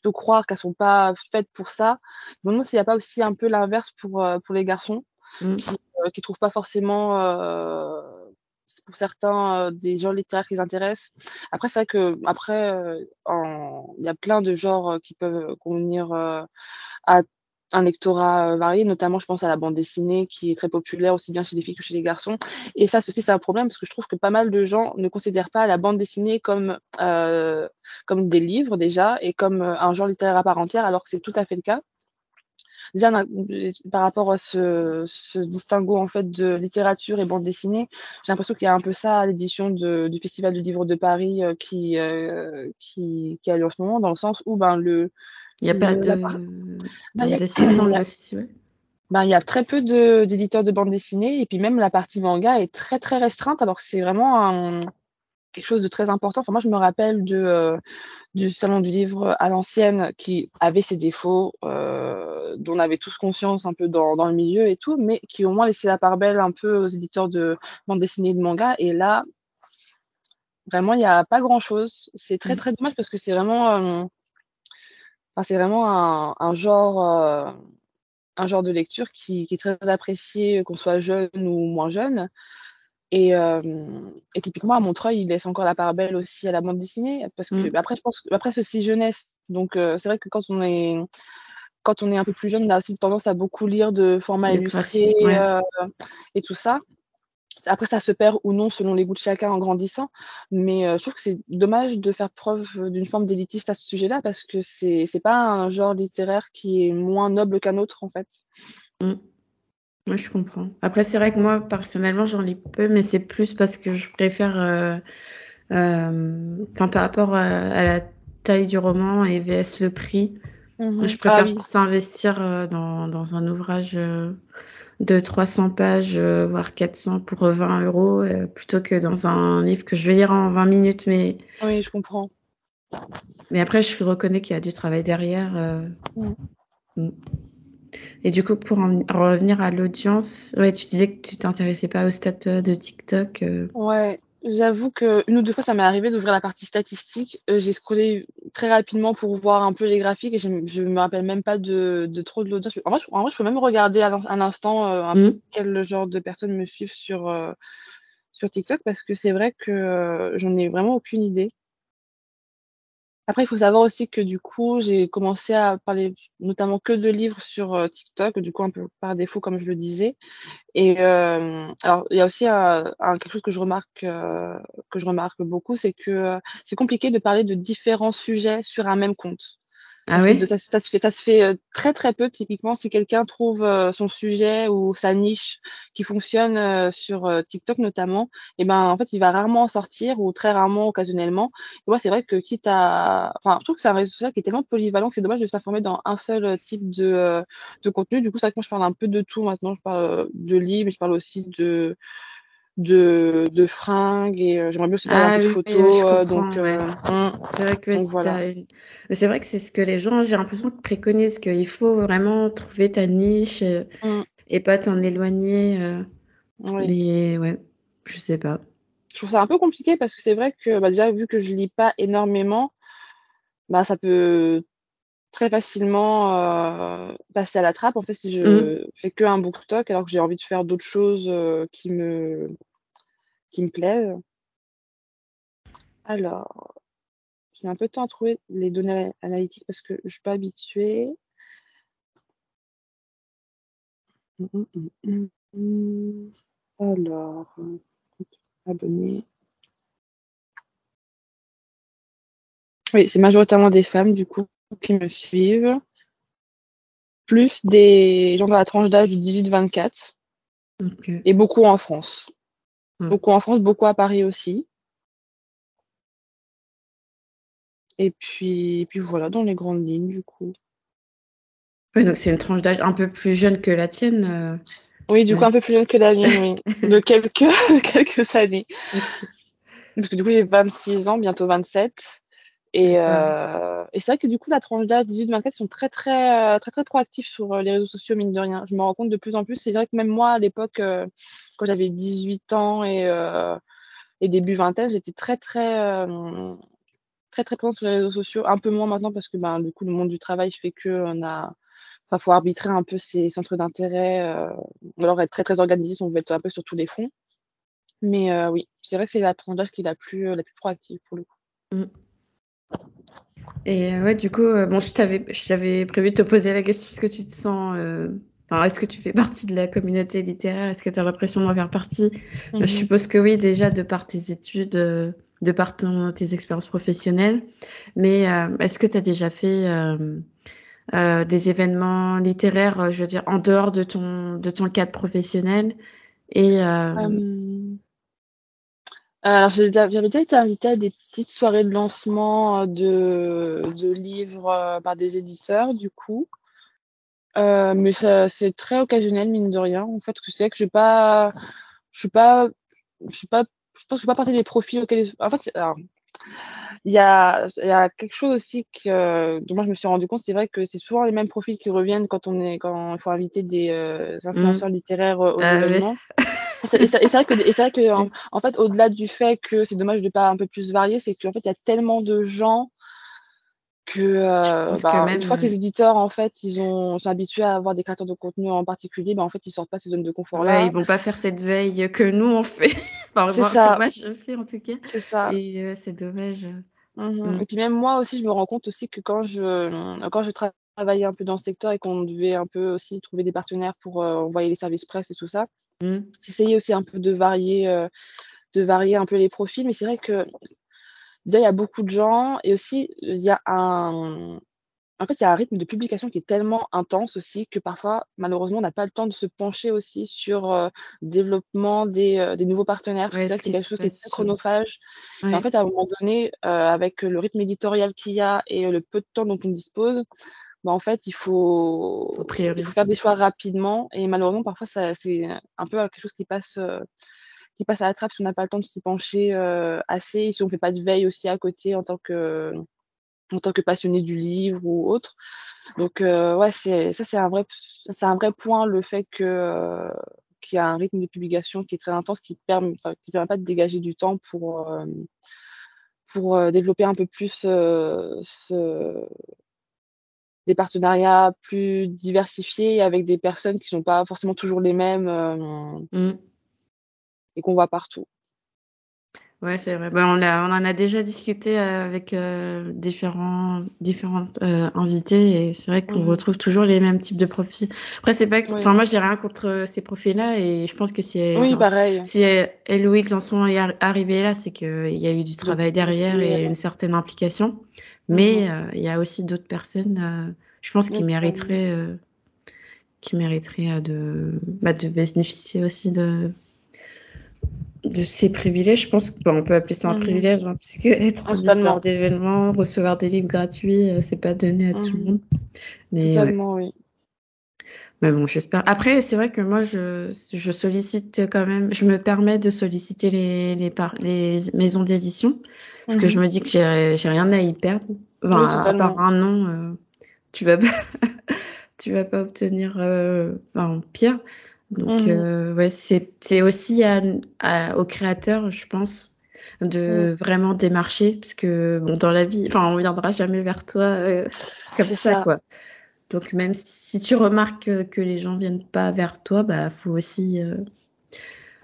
S2: de croire qu'elles sont pas faites pour ça. Je me demande s'il n'y a pas aussi un peu l'inverse pour, euh, pour les garçons mmh. qui ne euh, trouvent pas forcément, euh, pour certains, des genres littéraires qui les intéressent. Après, c'est vrai que après, il y a plein de genres qui peuvent convenir à un lectorat euh, varié, notamment je pense à la bande dessinée qui est très populaire aussi bien chez les filles que chez les garçons. Et ça aussi c'est un problème parce que je trouve que pas mal de gens ne considèrent pas la bande dessinée comme, euh, comme des livres déjà et comme euh, un genre littéraire à part entière alors que c'est tout à fait le cas. Déjà par rapport à ce, ce distinguo en fait de littérature et bande dessinée, j'ai l'impression qu'il y a un peu ça à l'édition du Festival du livre de Paris qui, qui, qui a lieu en ce moment dans le sens où ben, le,
S1: il n'y a pas de bah, dans le festival
S2: bah, il y a très peu d'éditeurs de, bande dessinée et puis même la partie manga est très très restreinte alors que c'est vraiment quelque chose de très important. Enfin, moi, je me rappelle de, euh, du salon du livre à l'ancienne qui avait ses défauts, euh, dont on avait tous conscience un peu dans, dans, le milieu et tout, mais qui au moins laissait la part belle un peu aux éditeurs de bande dessinée et de manga. Et là, vraiment, il n'y a pas grand chose. C'est très mmh. très dommage parce que c'est vraiment. Euh, c'est vraiment un, genre, euh, un genre de lecture qui, est très apprécié, qu'on soit jeune ou moins jeune. Et, euh, et, typiquement, à Montreuil, il laisse encore la part belle aussi à la bande dessinée. Parce que, mmh. après, je pense après, aussi jeunesse. Donc, euh, c'est vrai que quand on est quand on est un peu plus jeune, on a aussi tendance à beaucoup lire de formats illustrés et tout ça. Après, ça se perd ou non selon les goûts de chacun en grandissant. Mais euh, je trouve que c'est dommage de faire preuve d'une forme d'élitiste à ce sujet-là parce que c'est n'est pas un genre littéraire qui est moins noble qu'un autre, en fait.
S1: Mmh. Oui, je comprends. Après, c'est vrai que moi, personnellement, j'en lis peu, mais c'est plus parce que je préfère. Euh, euh, par rapport à, la taille du roman et VS le prix, mmh je préfère ah s'investir dans, dans, un ouvrage de 300 pages, euh, voire 400 pour 20 euros, euh, plutôt que dans un livre que je vais lire en 20 minutes. Mais...
S2: Oui, je comprends.
S1: Mais après, je reconnais qu'il y a du travail derrière. Euh. Mm. Et du coup, pour en revenir à l'audience, ouais, tu disais que tu t'intéressais pas au stats de TikTok.
S2: Ouais, J'avoue qu'une ou deux fois, ça m'est arrivé d'ouvrir la partie statistique. Euh, j'ai scrollé très rapidement pour voir un peu les graphiques et je ne me rappelle même pas de, de trop de l'audience. En, en vrai, je, peux même regarder à un instant euh, un peu mmh. quel genre de personnes me suivent sur, euh, sur TikTok parce que c'est vrai que j'en ai vraiment aucune idée. Après, il faut savoir aussi que du coup, j'ai commencé à parler notamment que de livres sur euh, TikTok, du coup, un peu par défaut, comme je le disais. Et euh, alors, il y a aussi un, quelque chose que je remarque, euh, que je remarque beaucoup, c'est que c'est compliqué de parler de différents sujets sur un même compte. Ah oui? ça, se fait, ça se fait euh, très très peu. Typiquement, si quelqu'un trouve euh, son sujet ou sa niche qui fonctionne euh, sur TikTok notamment, et eh ben en fait, il va rarement en sortir ou très rarement, occasionnellement. Et moi, c'est vrai que quitte à, enfin, je trouve que c'est un réseau social qui est tellement polyvalent que c'est dommage de s'informer dans un seul type de, de contenu. Du coup, c'est vrai que moi, je parle un peu de tout maintenant. Je parle de livres, mais je parle aussi de de, de fringues et euh, j'aimerais bien aussi ah, de photos. Euh, donc,
S1: euh, c'est vrai que c'est ce que les gens, j'ai l'impression, préconisent qu'il faut vraiment trouver ta niche mm. et pas t'en éloigner. Mais ouais, je sais pas.
S2: Je trouve ça un peu compliqué parce que c'est vrai que bah, déjà, vu que je lis pas énormément, bah, ça peut très facilement euh, passer à la trappe. En fait, si je mmh. fais que un BookTok alors que j'ai envie de faire d'autres choses euh, qui, me, qui me plaisent. Alors, j'ai un peu de temps à trouver les données analytiques parce que je ne suis pas habituée. Mmh, mmh, alors, abonné. Oui, c'est majoritairement des femmes du coup qui me suivent, plus des gens dans la tranche d'âge du 18-24, et beaucoup en France. Hmm. Beaucoup en France, beaucoup à Paris aussi. Et puis, puis voilà, dans les grandes lignes, du coup.
S1: Oui, donc c'est une tranche d'âge un peu plus jeune que la tienne. Euh.
S2: Oui, du coup, un peu plus jeune que la mienne, oui. de quelques, quelques années. Parce que du coup, j'ai 26 ans, bientôt 27. Euh, et, c'est vrai que du coup, la tranche d'âge 18-24 sont très, très, très, très proactifs sur euh, les réseaux sociaux, mine de rien. Je me rends compte de plus en plus. C'est vrai que même moi, à l'époque, euh, quand j'avais 18 ans et, et début vingtaine, j'étais très, très, très, très présente sur les réseaux sociaux. Un peu moins maintenant parce que ben, du coup, le monde du travail fait qu'on a. Enfin, faut arbitrer un peu ses centres d'intérêt. ou alors être très, très organisé, on veut être un peu sur tous les fronts. Mais oui, c'est vrai que c'est la tranche d'âge qui est la plus, la plus proactive pour le coup. Mmh.
S1: Et euh, ouais, du coup, euh, bon, je t'avais, je t'avais prévu de te poser la question est-ce que tu te sens. Euh, est-ce que tu fais partie de la communauté littéraire? Est-ce que tu as l'impression d'en faire partie? Je mhm. suppose que oui, déjà, de par tes études, de par tes expériences professionnelles. Mais est-ce que tu as déjà fait des événements littéraires, je veux dire, en dehors de ton, de ton cadre professionnel? Et,
S2: alors, j'avais déjà été invitée à des petites soirées de lancement euh, de, livres euh, par des éditeurs, du coup. Euh, mais c'est très occasionnel, mine de rien. En fait, c'est que je ne pas, je suis pas, je suis pas, je pense que je suis pas partie des profils auxquels. En fait, il y a, il y a quelque chose aussi que, dont moi je me suis rendu compte, c'est vrai que c'est souvent les mêmes profils qui reviennent quand on est, quand il faut inviter des mmh. influenceurs littéraires aux ah événements. Et c'est vrai que, vrai que en, fait, au-delà du fait que c'est dommage de pas un peu plus varier, c'est qu'en fait, il y a tellement de gens que, euh, bah, une fois que les euh, éditeurs en fait ils ont sont habitués à avoir des créateurs de contenu en particulier bah, en fait ils sortent pas ces zones de confort là
S1: ouais, ils vont pas faire cette veille que nous on fait. Enfin, c'est ça. moi je fais en tout cas.
S2: C'est ça.
S1: Et c'est dommage.
S2: Mmh mmh. et puis même moi aussi je me rends compte aussi que quand je quand je travaillais un peu dans ce secteur et qu'on devait un peu aussi trouver des partenaires pour euh, envoyer les services presse et tout ça Mmh. J'essayais aussi un peu de varier, euh, de varier un peu les profils, mais c'est vrai que il y a beaucoup de gens et aussi il y a un en fait, il y a un rythme de publication qui est tellement intense aussi que parfois, malheureusement, on n'a pas le temps de se pencher aussi sur euh, le développement des, euh, des nouveaux partenaires. c'est quelque chose qui est très chronophage. Et en fait, à un moment donné, avec le rythme éditorial qu'il y a et le peu de temps dont on dispose, bah, en fait, il faut, faire des choix rapidement. Et malheureusement, parfois, c'est un peu quelque chose qui passe, euh, qui passe à la trappe si on n'a pas le temps de s'y pencher euh, assez, si on ne fait pas de veille aussi à côté en tant que, en tant que passionné du livre ou autre. Donc, euh, ouais, ça, c'est un, vrai, un vrai point, le fait que qu'il y a un rythme de publication qui est très intense, qui ne permet, qui permet pas de dégager du temps pour, pour développer un peu plus ce, des partenariats plus diversifiés avec des personnes qui ne sont pas forcément toujours les mêmes euh, mmh. et qu'on voit partout.
S1: Ouais, c'est vrai. Ben, on, a, on en a déjà discuté avec euh, différents, différentes euh, invités et c'est vrai qu'on mhm. retrouve toujours les mêmes types de profils. Après, c'est pas enfin, moi, je n'ai rien contre ces profils-là et je pense que si,
S2: oui, pareil.
S1: si elle ou ils en sont arrivés là, c'est qu'il y a eu du travail derrière et une certaine implication. Mais mhm. il y a aussi d'autres personnes, je pense, qui mériteraient, qui mériteraient de, bah, de bénéficier aussi de de ces privilèges, je pense qu'on peut appeler ça un mhm. privilège, hein, puisque être en d'événements, recevoir des livres gratuits, euh, c'est pas donné à tout le mhm. monde.
S2: Mais, Totalement, oui.
S1: Mais bon, j'espère. Après, c'est vrai que moi, je, je, sollicite quand même, je me permets de solliciter les, les, les maisons d'édition, parce que je mhm. me dis que j'ai rien à y perdre. Enfin, à part un nom, euh, tu vas pas, tu vas pas obtenir euh, pire. Donc, mmh. euh, ouais, c'est aussi aux créateurs, je pense, de mmh. vraiment démarcher, parce que bon, dans la vie, enfin, on viendra jamais vers toi euh, comme ça, quoi. Donc, même si tu remarques que les gens viennent pas vers toi, bah, faut aussi euh,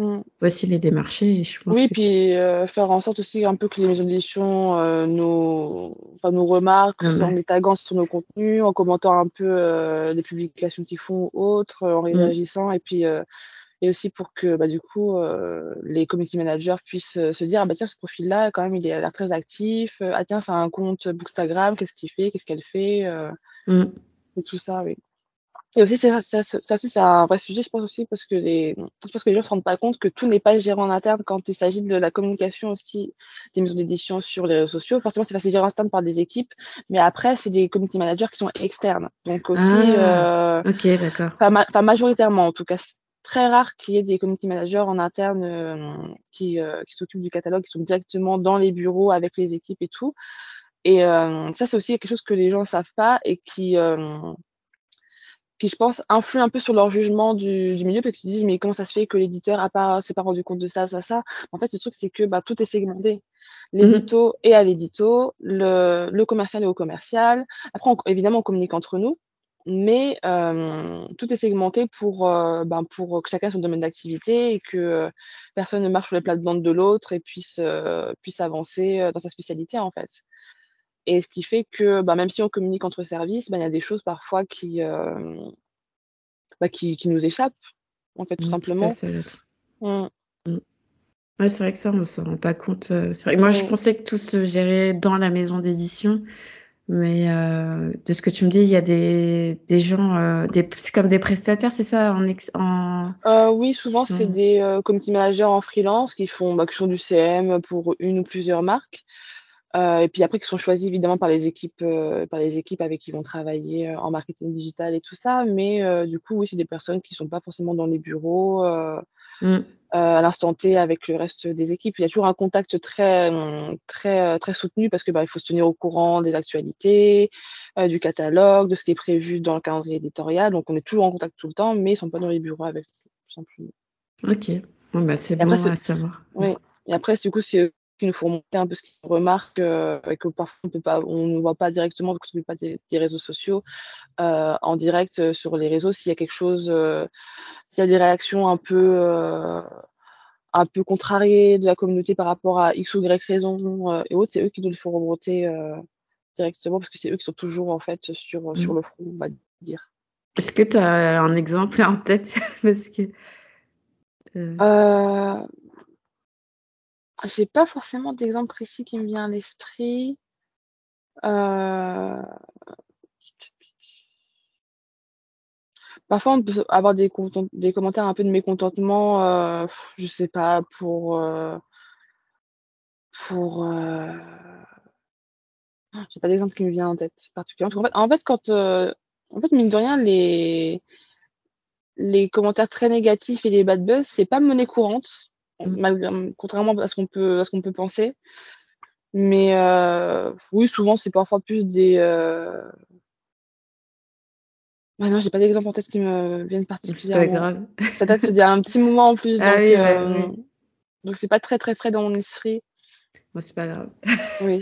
S1: Mm. Voici les démarchés. Je
S2: pense oui, puis euh, faire en sorte aussi un peu que les maisons d'édition euh, nous, enfin, nous remarquent en les taguant sur nos contenus, en commentant un peu euh, les publications qu'ils font ou autres, en mm. réagissant. Et puis, et aussi pour que bah, du coup, les community managers puissent se dire ah, bah, tiens, ce profil-là, quand même, il a l'air très actif. ah, tiens, c'est un compte Bookstagram, qu'est-ce qu'il fait, qu'est-ce qu'elle fait. Mm. Et tout ça, oui. Et aussi, ça, ça, ça aussi, c'est un vrai sujet, je pense aussi, parce que les, parce que les gens se rendent pas compte que tout n'est pas géré en interne quand il s'agit de la communication aussi des maisons d'édition sur les réseaux sociaux. Forcément, c'est facile gérer en interne par des équipes, mais après, c'est des community managers qui sont externes. Donc aussi,
S1: ah, euh, ok, d'accord.
S2: Enfin, majoritairement, en tout cas, c'est très rare qu'il y ait des community managers en interne euh, qui, euh, qui s'occupent du catalogue, qui sont directement dans les bureaux avec les équipes et tout. Et euh, ça, c'est aussi quelque chose que les gens savent pas et qui qui, je pense, influent un peu sur leur jugement du, du milieu, parce qu'ils disent, mais comment ça se fait que l'éditeur a pas, s'est pas rendu compte de ça, ça, ça? En fait, ce truc, c'est que bah, tout est segmenté. L'édito mhm. est à l'édito, le, le commercial est au commercial. Après, évidemment, on communique entre nous, mais euh, tout est segmenté pour, euh, ben, pour que chacun ait son domaine d'activité et que euh, personne ne marche sur les plates-bandes de l'autre et puisse, euh, puisse avancer dans sa spécialité, en fait. Et ce qui fait que bah, même si on communique entre services, bah, il y a des choses parfois qui, euh, bah, qui, qui, nous échappent, en fait, tout mmh, simplement.
S1: Mmh. Mmh. Ouais, c'est vrai que ça, on ne se rend pas compte. Euh, vrai. Moi, je pensais que tout se gérait dans la maison d'édition. Mais euh, de ce que tu me dis, il y a des, des gens, euh, c'est comme des prestataires, c'est ça en, en...
S2: Euh, Oui, souvent, c'est des community managers en freelance qui font, bah, qui font du CM pour une ou plusieurs marques. Euh, et puis après, qui sont choisis évidemment par les équipes, euh, par les équipes avec qui ils vont travailler euh, en marketing digital et tout ça. Mais euh, du coup, oui, c'est des personnes qui sont pas forcément dans les bureaux mmh. à l'instant T avec le reste des équipes. Il y a toujours un contact très, très, très soutenu parce que bah, il faut se tenir au courant des actualités, du catalogue, de ce qui est prévu dans le calendrier éditorial. Donc, on est toujours en contact tout le temps, mais ils sont pas dans les bureaux avec tout simplement.
S1: Ok, bon, bah, c'est bon à savoir.
S2: Oui. Et après, du coup, c'est qui nous font monter un peu ce qu'ils remarquent euh, et que parfois on peut pas, on ne voit pas directement, parce qu'on ne pas des, des, réseaux sociaux euh, en direct euh, sur les réseaux. S'il y a quelque chose, s'il y a des réactions un peu, un peu contrariées de la communauté par rapport à X ou Y raison et autres, c'est eux qui nous le font remonter directement parce que c'est eux qui sont toujours en fait sur, mmh. sur le front, on va dire.
S1: Est-ce que tu as un exemple en tête? Parce que
S2: euh, j'ai pas forcément d'exemple précis qui me vient à l'esprit. Euh... Parfois, on peut avoir des, commentaires un peu de mécontentement, euh, je sais pas, pour. Euh, pour. Euh... J'ai pas d'exemple qui me vient en tête particulièrement. En fait, en fait, quand. Euh, en fait, mine de rien, les, les commentaires très négatifs et les bad buzz, c'est pas monnaie courante. Mmh. contrairement à ce qu'on peut, à ce qu'on peut penser. Mais euh, oui, souvent, c'est parfois plus des. Euh... Ah non, j'ai pas d'exemple en tête qui me viennent particulièrement.
S1: C'est pas grave.
S2: Ça date d'il y a un petit moment en plus. Ah donc, oui, ouais, euh... donc c'est pas très très frais dans mon esprit.
S1: Bon, c'est pas grave.
S2: Oui.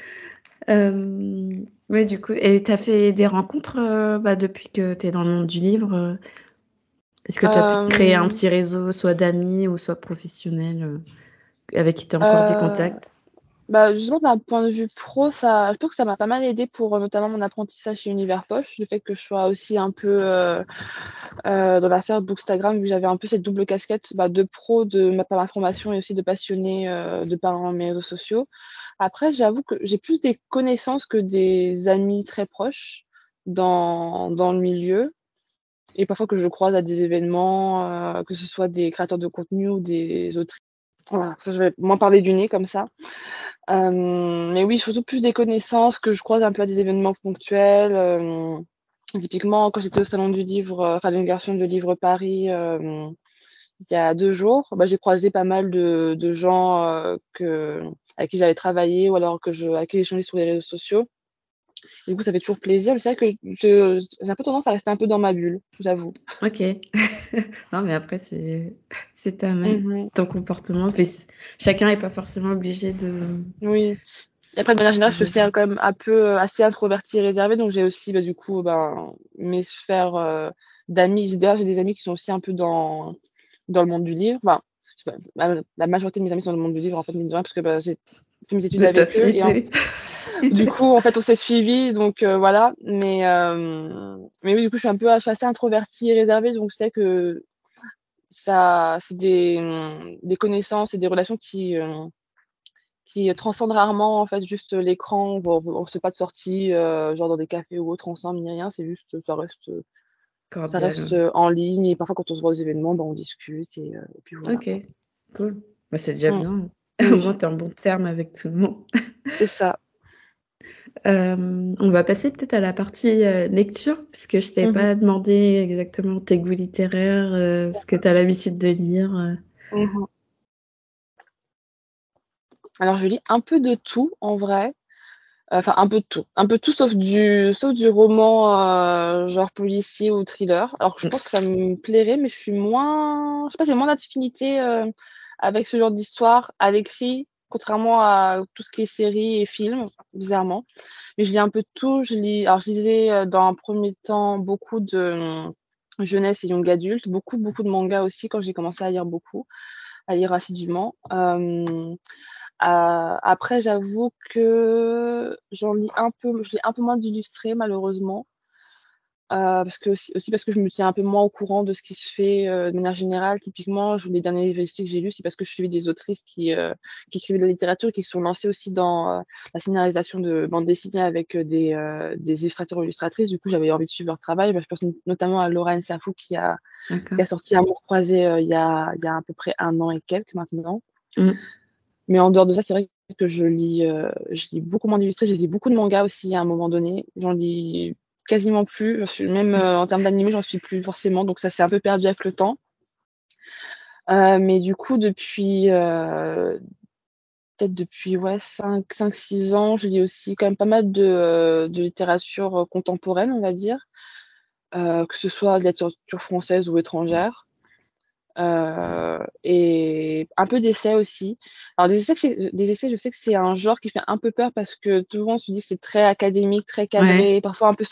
S1: euh... Oui, du coup, et tu as fait des rencontres euh, bah, depuis que tu es dans le monde du livre est-ce que tu as pu créer un euh, petit réseau, soit d'amis ou soit professionnel, avec qui tu as encore des contacts?
S2: bah, justement, d'un point de vue pro, ça, je pense que ça m'a pas mal aidé pour notamment mon apprentissage chez Univers Poche. Le fait que je sois aussi un peu euh, euh, dans l'affaire d'Bookstagram, où j'avais un peu cette double casquette bah, de pro, de ma part d'information et aussi de passionné euh, de par mes réseaux sociaux. Après, j'avoue que j'ai plus des connaissances que des amis très proches dans, dans le milieu. Et parfois que je croise à des événements, que ce soit des créateurs de contenu ou des autrices voilà, ça, je vais moins parler du nez comme ça. Euh, mais oui, surtout plus des connaissances que je croise un peu à des événements ponctuels. Euh, typiquement, quand j'étais au salon du livre, euh, enfin l'inauguration du livre Paris, il y a deux jours, bah, j'ai croisé pas mal de, gens que, avec qui j'avais travaillé ou alors que avec qui j'échangeais sur les réseaux sociaux du coup, ça fait toujours plaisir. Mais c'est vrai que j'ai un peu tendance à rester un peu dans ma bulle, j'avoue.
S1: Ok. non, mais après, c'est ta mmh ton comportement. chacun n'est pas forcément obligé de.
S2: Oui. Et après, de manière générale, je suis quand même un peu euh, assez introvertie et réservée. Donc, j'ai aussi, bah, du coup, ben, mes sphères euh, d'amis. D'ailleurs, j'ai des amis qui sont aussi un peu dans, dans le monde du livre. Enfin, la majorité de mes amis sont dans le monde du livre, en fait, parce que bah, j'ai fait mes études avec eux. Et du coup, en fait, on s'est suivi, donc euh, voilà. Mais, euh, mais oui, du coup, je suis un peu assez introvertie et réservée, donc je sais que ça, c'est des, des, connaissances et des relations qui, euh, qui transcendent rarement en fait juste l'écran. On ne fait pas de sortie, genre dans des cafés ou autre ensemble ni rien. C'est juste, ça reste, ça reste en ligne. Et parfois, quand on se voit aux événements, ben, on discute et, puis voilà.
S1: Ok, cool. Bah, c'est déjà mm. bien. Au moins, tu es en bon terme avec tout le monde.
S2: c'est ça.
S1: Euh, on va passer peut-être à la partie euh, lecture, puisque je t'ai mmh pas demandé exactement tes goûts littéraires, euh, ce que tu as l'habitude de lire. Mmh
S2: Alors, je lis un peu de tout, en vrai. Enfin, un peu de tout. Un peu tout, sauf du, sauf du roman genre policier ou thriller. Alors, je pense que ça me plairait, mais je suis moins... Je sais pas, j'ai moins d'affinité avec ce genre d'histoire à l'écrit contrairement à tout ce qui est séries et films, bizarrement. Mais je lis un peu tout. Je lis, alors je lisais euh, dans un premier temps beaucoup de euh, jeunesse et young adulte, beaucoup, beaucoup de mangas aussi quand j'ai commencé à lire beaucoup, à lire assidûment. Euh, après, j'avoue que j'en lis un peu, je lis un peu moins d'illustrés malheureusement. Euh, parce que aussi, parce que je me tiens un peu moins au courant de ce qui se fait euh, de manière générale. Typiquement, je, les derniers livres que j'ai lus, c'est parce que je suivais des autrices qui, euh, qui écrivaient de la littérature et qui se sont lancées aussi dans la scénarisation de bandes dessinées avec des, des illustrateurs ou illustratrices. Du coup, j'avais envie de suivre leur travail. Bah, je pense notamment à Laurent Safou qui a, qui a sorti Amour croisé il, y a, il y a à peu près un an et quelques maintenant. Mmh. Mais en dehors de ça, c'est vrai que je lis, je lis beaucoup moins d'illustrés. Je lis beaucoup de mangas aussi à un moment donné. J'en lis quasiment plus. Même euh, en termes d'animé, j'en suis plus forcément. Donc ça s'est un peu perdu avec le temps. Euh, mais du coup, depuis euh, peut-être depuis ouais, 5-6 ans, je lis aussi quand même pas mal de, de littérature contemporaine, on va dire. que ce soit de la littérature française ou étrangère. et un peu d'essais aussi. Alors des essais, des essais, je sais que c'est un genre qui fait un peu peur parce que tout le monde se dit que c'est très académique, très cadré, parfois un peu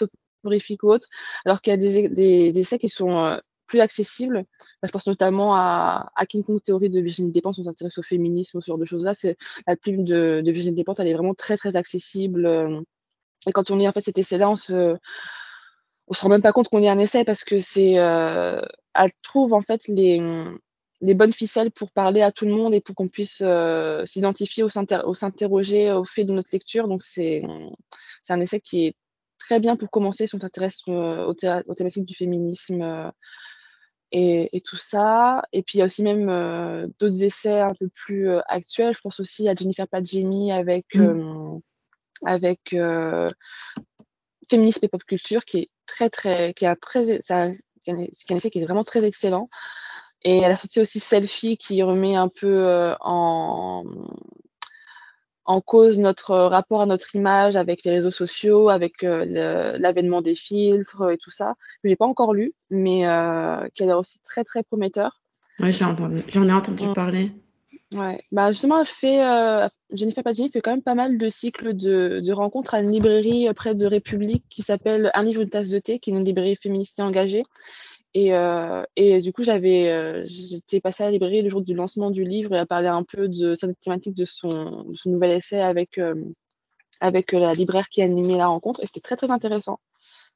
S2: horrifiques ou autres, alors qu'il y a des, essais qui sont euh, plus accessibles. je pense notamment à, King Kong Théorie de Virginie Despentes, on s'intéresse au féminisme, ce genre de choses-là. La plume de, Virginie Despentes, elle est vraiment très très accessible. Euh. Et quand on lit en fait cet essai-là, on se, se rend même pas compte qu'on lit un essai parce que c'est, euh, elle trouve en fait les, bonnes ficelles pour parler à tout le monde et pour qu'on puisse s'identifier ou s'interroger au fait de notre lecture. Donc c'est, c'est un essai qui est très bien pour commencer si on s'intéresse euh, aux, thématiques du féminisme euh, et, tout ça. Et puis il y a aussi même euh, d'autres essais un peu plus actuels. Je pense aussi à Jennifer Padjemi avec, mmh. avec Féminisme et Pop Culture qui est très, très, qui a très, c'est un, essai qui est vraiment très excellent. Et elle a sorti aussi Selfie qui remet un peu en, en cause notre rapport à notre image avec les réseaux sociaux, avec euh, l'avènement des filtres et tout ça, que j'ai pas encore lu, mais euh, qui a l'air aussi très très prometteur.
S1: Oui, j'en ai entendu parler.
S2: Ouais, bah justement, elle fait, euh, Jennifer Padini fait quand même pas mal de cycles de, de rencontres à une librairie près de République qui s'appelle Un livre, une tasse de thé, qui est une librairie féministe et engagée. Et, et du coup, j'avais, j'étais passée à la librairie le jour du lancement du livre et à parler un peu de cette thématique de son, de son nouvel essai avec, avec la libraire qui a animé la rencontre. Et c'était très, très intéressant.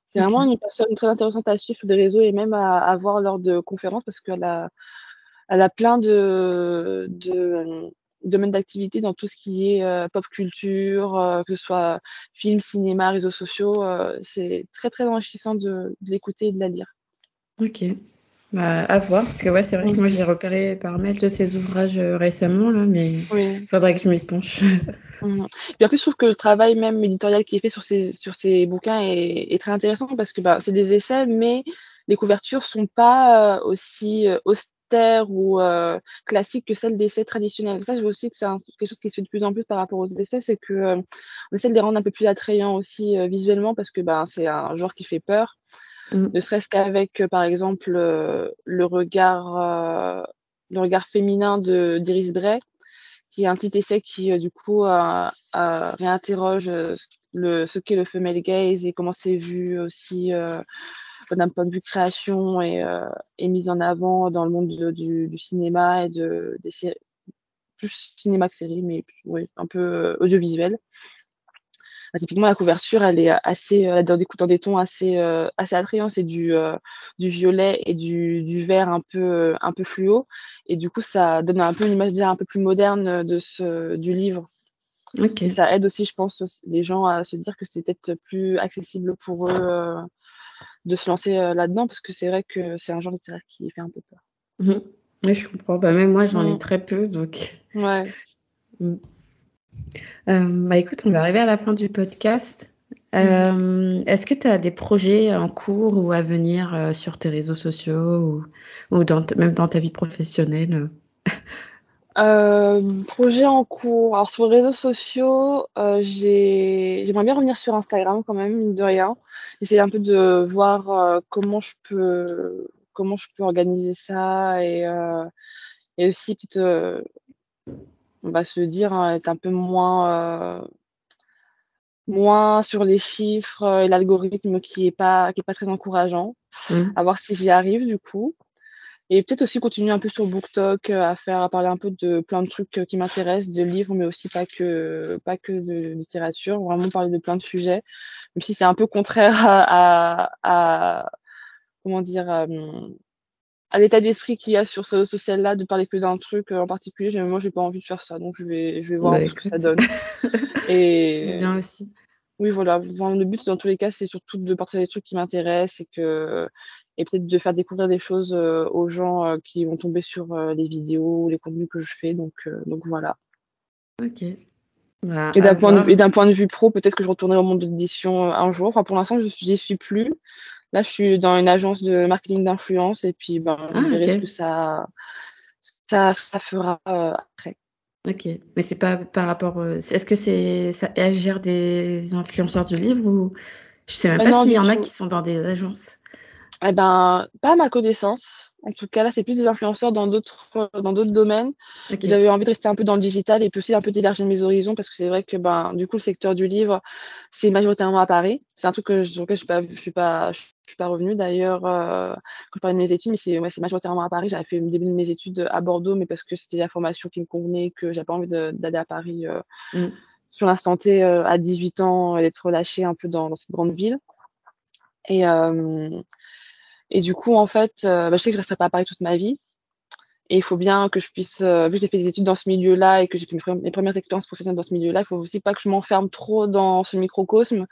S2: C'est vraiment une personne très intéressante à suivre des réseaux et même à, à voir lors de conférences parce qu'elle a, elle a plein de, de domaines d'activité dans tout ce qui est euh, pop culture, euh, que ce soit film, cinéma, réseaux sociaux. Euh, c'est très très enrichissant de, l'écouter et de la lire.
S1: Ok. Bah, à voir, parce que ouais, c'est vrai que moi j'ai repéré par mail de ces ouvrages récemment, là, mais il faudrait que je m'y penche.
S2: Mmh. Et en plus, je trouve que le travail même éditorial qui est fait sur ces, sur ces bouquins est, est très intéressant parce que bah, c'est des essais, mais les couvertures sont pas aussi ou euh, classique que celle d'essais traditionnels. Ça, je vois aussi que c'est quelque chose qui se fait de plus en plus par rapport aux essais, c'est que euh, on essaie de les rendre un peu plus attrayants aussi euh, visuellement parce que ben, c'est un genre qui fait peur. Mm. Ne serait-ce qu'avec, par exemple, le regard, le regard féminin de d'Iris Bray, qui est un petit essai qui, du coup, réinterroge le, ce qu'est le female gaze et comment c'est vu aussi d'un point de vue création et, euh, mise en avant dans le monde du, cinéma et de, des séries, plus cinéma que série, mais un peu euh, audiovisuel. Bah, typiquement, la couverture, elle est assez, euh, dans des, dans des tons assez, assez attrayants. C'est du, du violet et du, du vert un peu, un peu fluo. Et du coup, ça donne un peu une image un peu plus moderne de ce, du livre. Et ça aide aussi, je pense, les gens à se dire que c'est peut-être plus accessible pour eux de se lancer euh, là-dedans parce que c'est vrai que c'est un genre littéraire qui fait un peu peur.
S1: Mhm. Oui, je comprends. Bah, même moi, j'en ai mm. très peu, donc.
S2: Ouais.
S1: Mm. Euh, bah, écoute, on va arriver à la fin du podcast. Euh, est-ce que tu as des projets en cours ou à venir sur tes réseaux sociaux ou, même dans ta vie professionnelle?
S2: Euh, projet en cours. Alors sur les réseaux sociaux, euh, j'aimerais bien revenir sur Instagram quand même, mine de rien. Essayer un peu de voir euh, comment je peux comment je peux organiser ça et, euh, et aussi peut-être on va se dire hein, être un peu moins moins sur les chiffres et l'algorithme qui est pas qui est pas très encourageant. Mmh. À voir si j'y arrive du coup. Et peut-être aussi continuer un peu sur BookTok, euh, à faire, à parler un peu de plein de trucs euh, qui m'intéressent, de livres, mais aussi pas que, pas que de littérature, vraiment parler de plein de sujets, même si c'est un peu contraire à, à, comment dire, euh, à, l'état d'esprit qu'il y a sur ce réseau social-là, de parler que d'un truc en particulier. Mais moi, j'ai pas envie de faire ça, donc je vais, je vais voir bah, ce que ça donne.
S1: Et bien aussi.
S2: Oui, voilà. le but, dans tous les cas, c'est surtout de partager des trucs qui m'intéressent et que et peut-être de faire découvrir des choses euh, aux gens euh, qui vont tomber sur euh, les vidéos, les contenus que je fais. Donc, donc voilà.
S1: Ok.
S2: Bah, et d'un point, de, point de vue pro, peut-être que je retournerai au monde de l'édition un jour. Enfin, pour l'instant, je n'y suis plus. Là, je suis dans une agence de marketing d'influence et puis ben, ah, ce que ça, ça, ça fera après.
S1: Ok, mais c'est pas par rapport. Est-ce que c'est ça elle gère des influenceurs du livre ou je sais même bah pas s'il y en a qui sont dans des agences.
S2: Eh ben, pas à ma connaissance. En tout cas, là, c'est plus des influenceurs dans d'autres dans d'autres domaines. J'avais envie de rester un peu dans le digital et puis aussi un peu d'élargir mes horizons parce que c'est vrai que ben du coup le secteur du livre c'est majoritairement à Paris. C'est un truc que, sur lequel je suis pas je suis pas je suis pas revenue d'ailleurs euh, quand je parlais de mes études, mais c'est ouais, c'est majoritairement à Paris. J'avais fait le début de mes études à Bordeaux, mais parce que c'était la formation qui me convenait, que j'avais pas envie d'aller à Paris euh, mm. sur l'instant T euh, à 18 ans et d'être relâchée un peu dans, dans cette grande ville. Et et du coup, en fait, euh, bah, je sais que je ne resterai pas à Paris toute ma vie. Et il faut bien que je puisse, euh, vu que j'ai fait des études dans ce milieu-là et que j'ai fait mes, premières expériences professionnelles dans ce milieu-là, il faut aussi pas que je m'enferme trop dans ce microcosme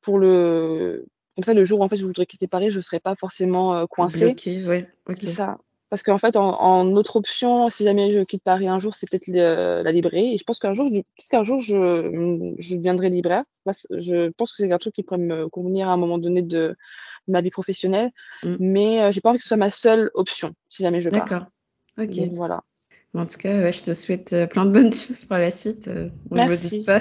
S2: pour le. Comme ça, le jour où en fait je voudrais quitter Paris, je ne serai pas forcément euh, coincée.
S1: Ok, ouais,
S2: C'est ça. Parce qu'en fait, en, autre option, si jamais je quitte Paris un jour, c'est peut-être la librairie. Et je pense qu'un jour, je, qu'un jour, je, je deviendrai libraire. Je pense que c'est un truc qui pourrait me convenir à un moment donné de, ma vie professionnelle. Mm. Mais euh, j'ai pas envie que ce soit ma seule option si jamais je pars.
S1: D'accord. Ok.
S2: voilà.
S1: En tout cas, je te souhaite euh, plein de bonnes choses pour la suite. Euh,
S2: Merci. Je me pas.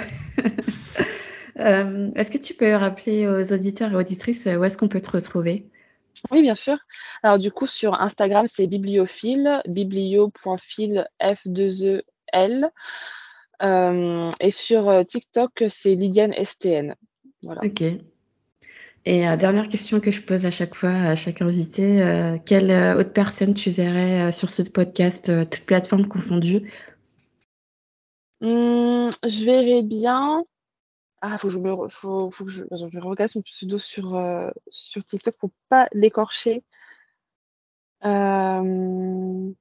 S1: Est-ce que tu peux rappeler aux auditeurs et auditrices où est-ce qu'on peut te retrouver?
S2: Oui, bien sûr. Alors du coup, sur Instagram, c'est bibliophile, biblio.fil F2EL. et sur TikTok, c'est Lydiane STN. Voilà.
S1: Ok. Et dernière question que je pose à chaque fois à chaque invité, quelle autre personne tu verrais sur ce podcast, toutes plateformes confondues
S2: mmh, Je verrais bien. Ah, faut que je me, faut, faut que je, je regarde son pseudo sur, sur TikTok pour pas l'écorcher. Euh...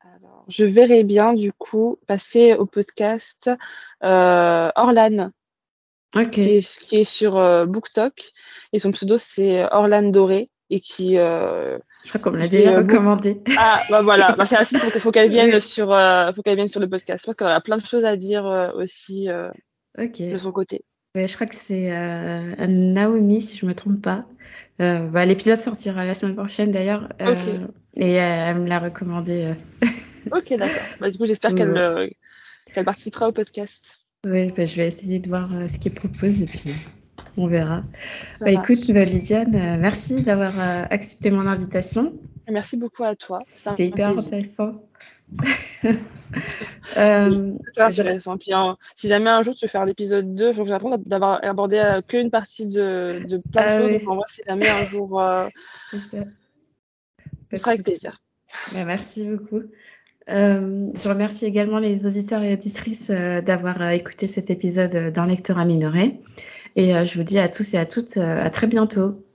S2: Alors, je verrais bien du coup passer au podcast euh, Orlan, qui, est, qui, est, sur euh, BookTok. Et son pseudo c'est Orlan Doré et qui. Euh,
S1: je crois qu'on me l'a déjà euh, recommandé.
S2: Ah bah voilà, bah, c'est ainsi qu'il faut, qu'elle vienne sur, euh, faut qu'elle vienne sur le podcast. Je pense qu'elle a plein de choses à dire aussi de son côté.
S1: Ouais, je crois que c'est Naomi, si je ne me trompe pas. Bah, L'épisode sortira la semaine prochaine d'ailleurs. Et elle me l'a recommandé.
S2: ok, d'accord. Bah, du coup, j'espère qu'elle qu'elle participera au podcast.
S1: Oui, bah, je vais essayer de voir ce qu'il propose et puis on verra. Bah, écoute, bah, Lydiane, euh, merci d'avoir euh, accepté mon invitation.
S2: Merci beaucoup à toi.
S1: C'était hyper intéressant.
S2: euh, intéressant. Puis, hein, si jamais un jour tu veux faire l'épisode 2, je vais apprendre d'avoir abordé euh, qu'une partie de, de plein de ah choses. Oui. si jamais un jour. C'est ça. Ce sera avec plaisir.
S1: Bah, merci beaucoup. je remercie également les auditeurs et auditrices d'avoir écouté cet épisode d'un lecteur à minorer. Et euh, je vous dis à tous et à toutes euh, à très bientôt.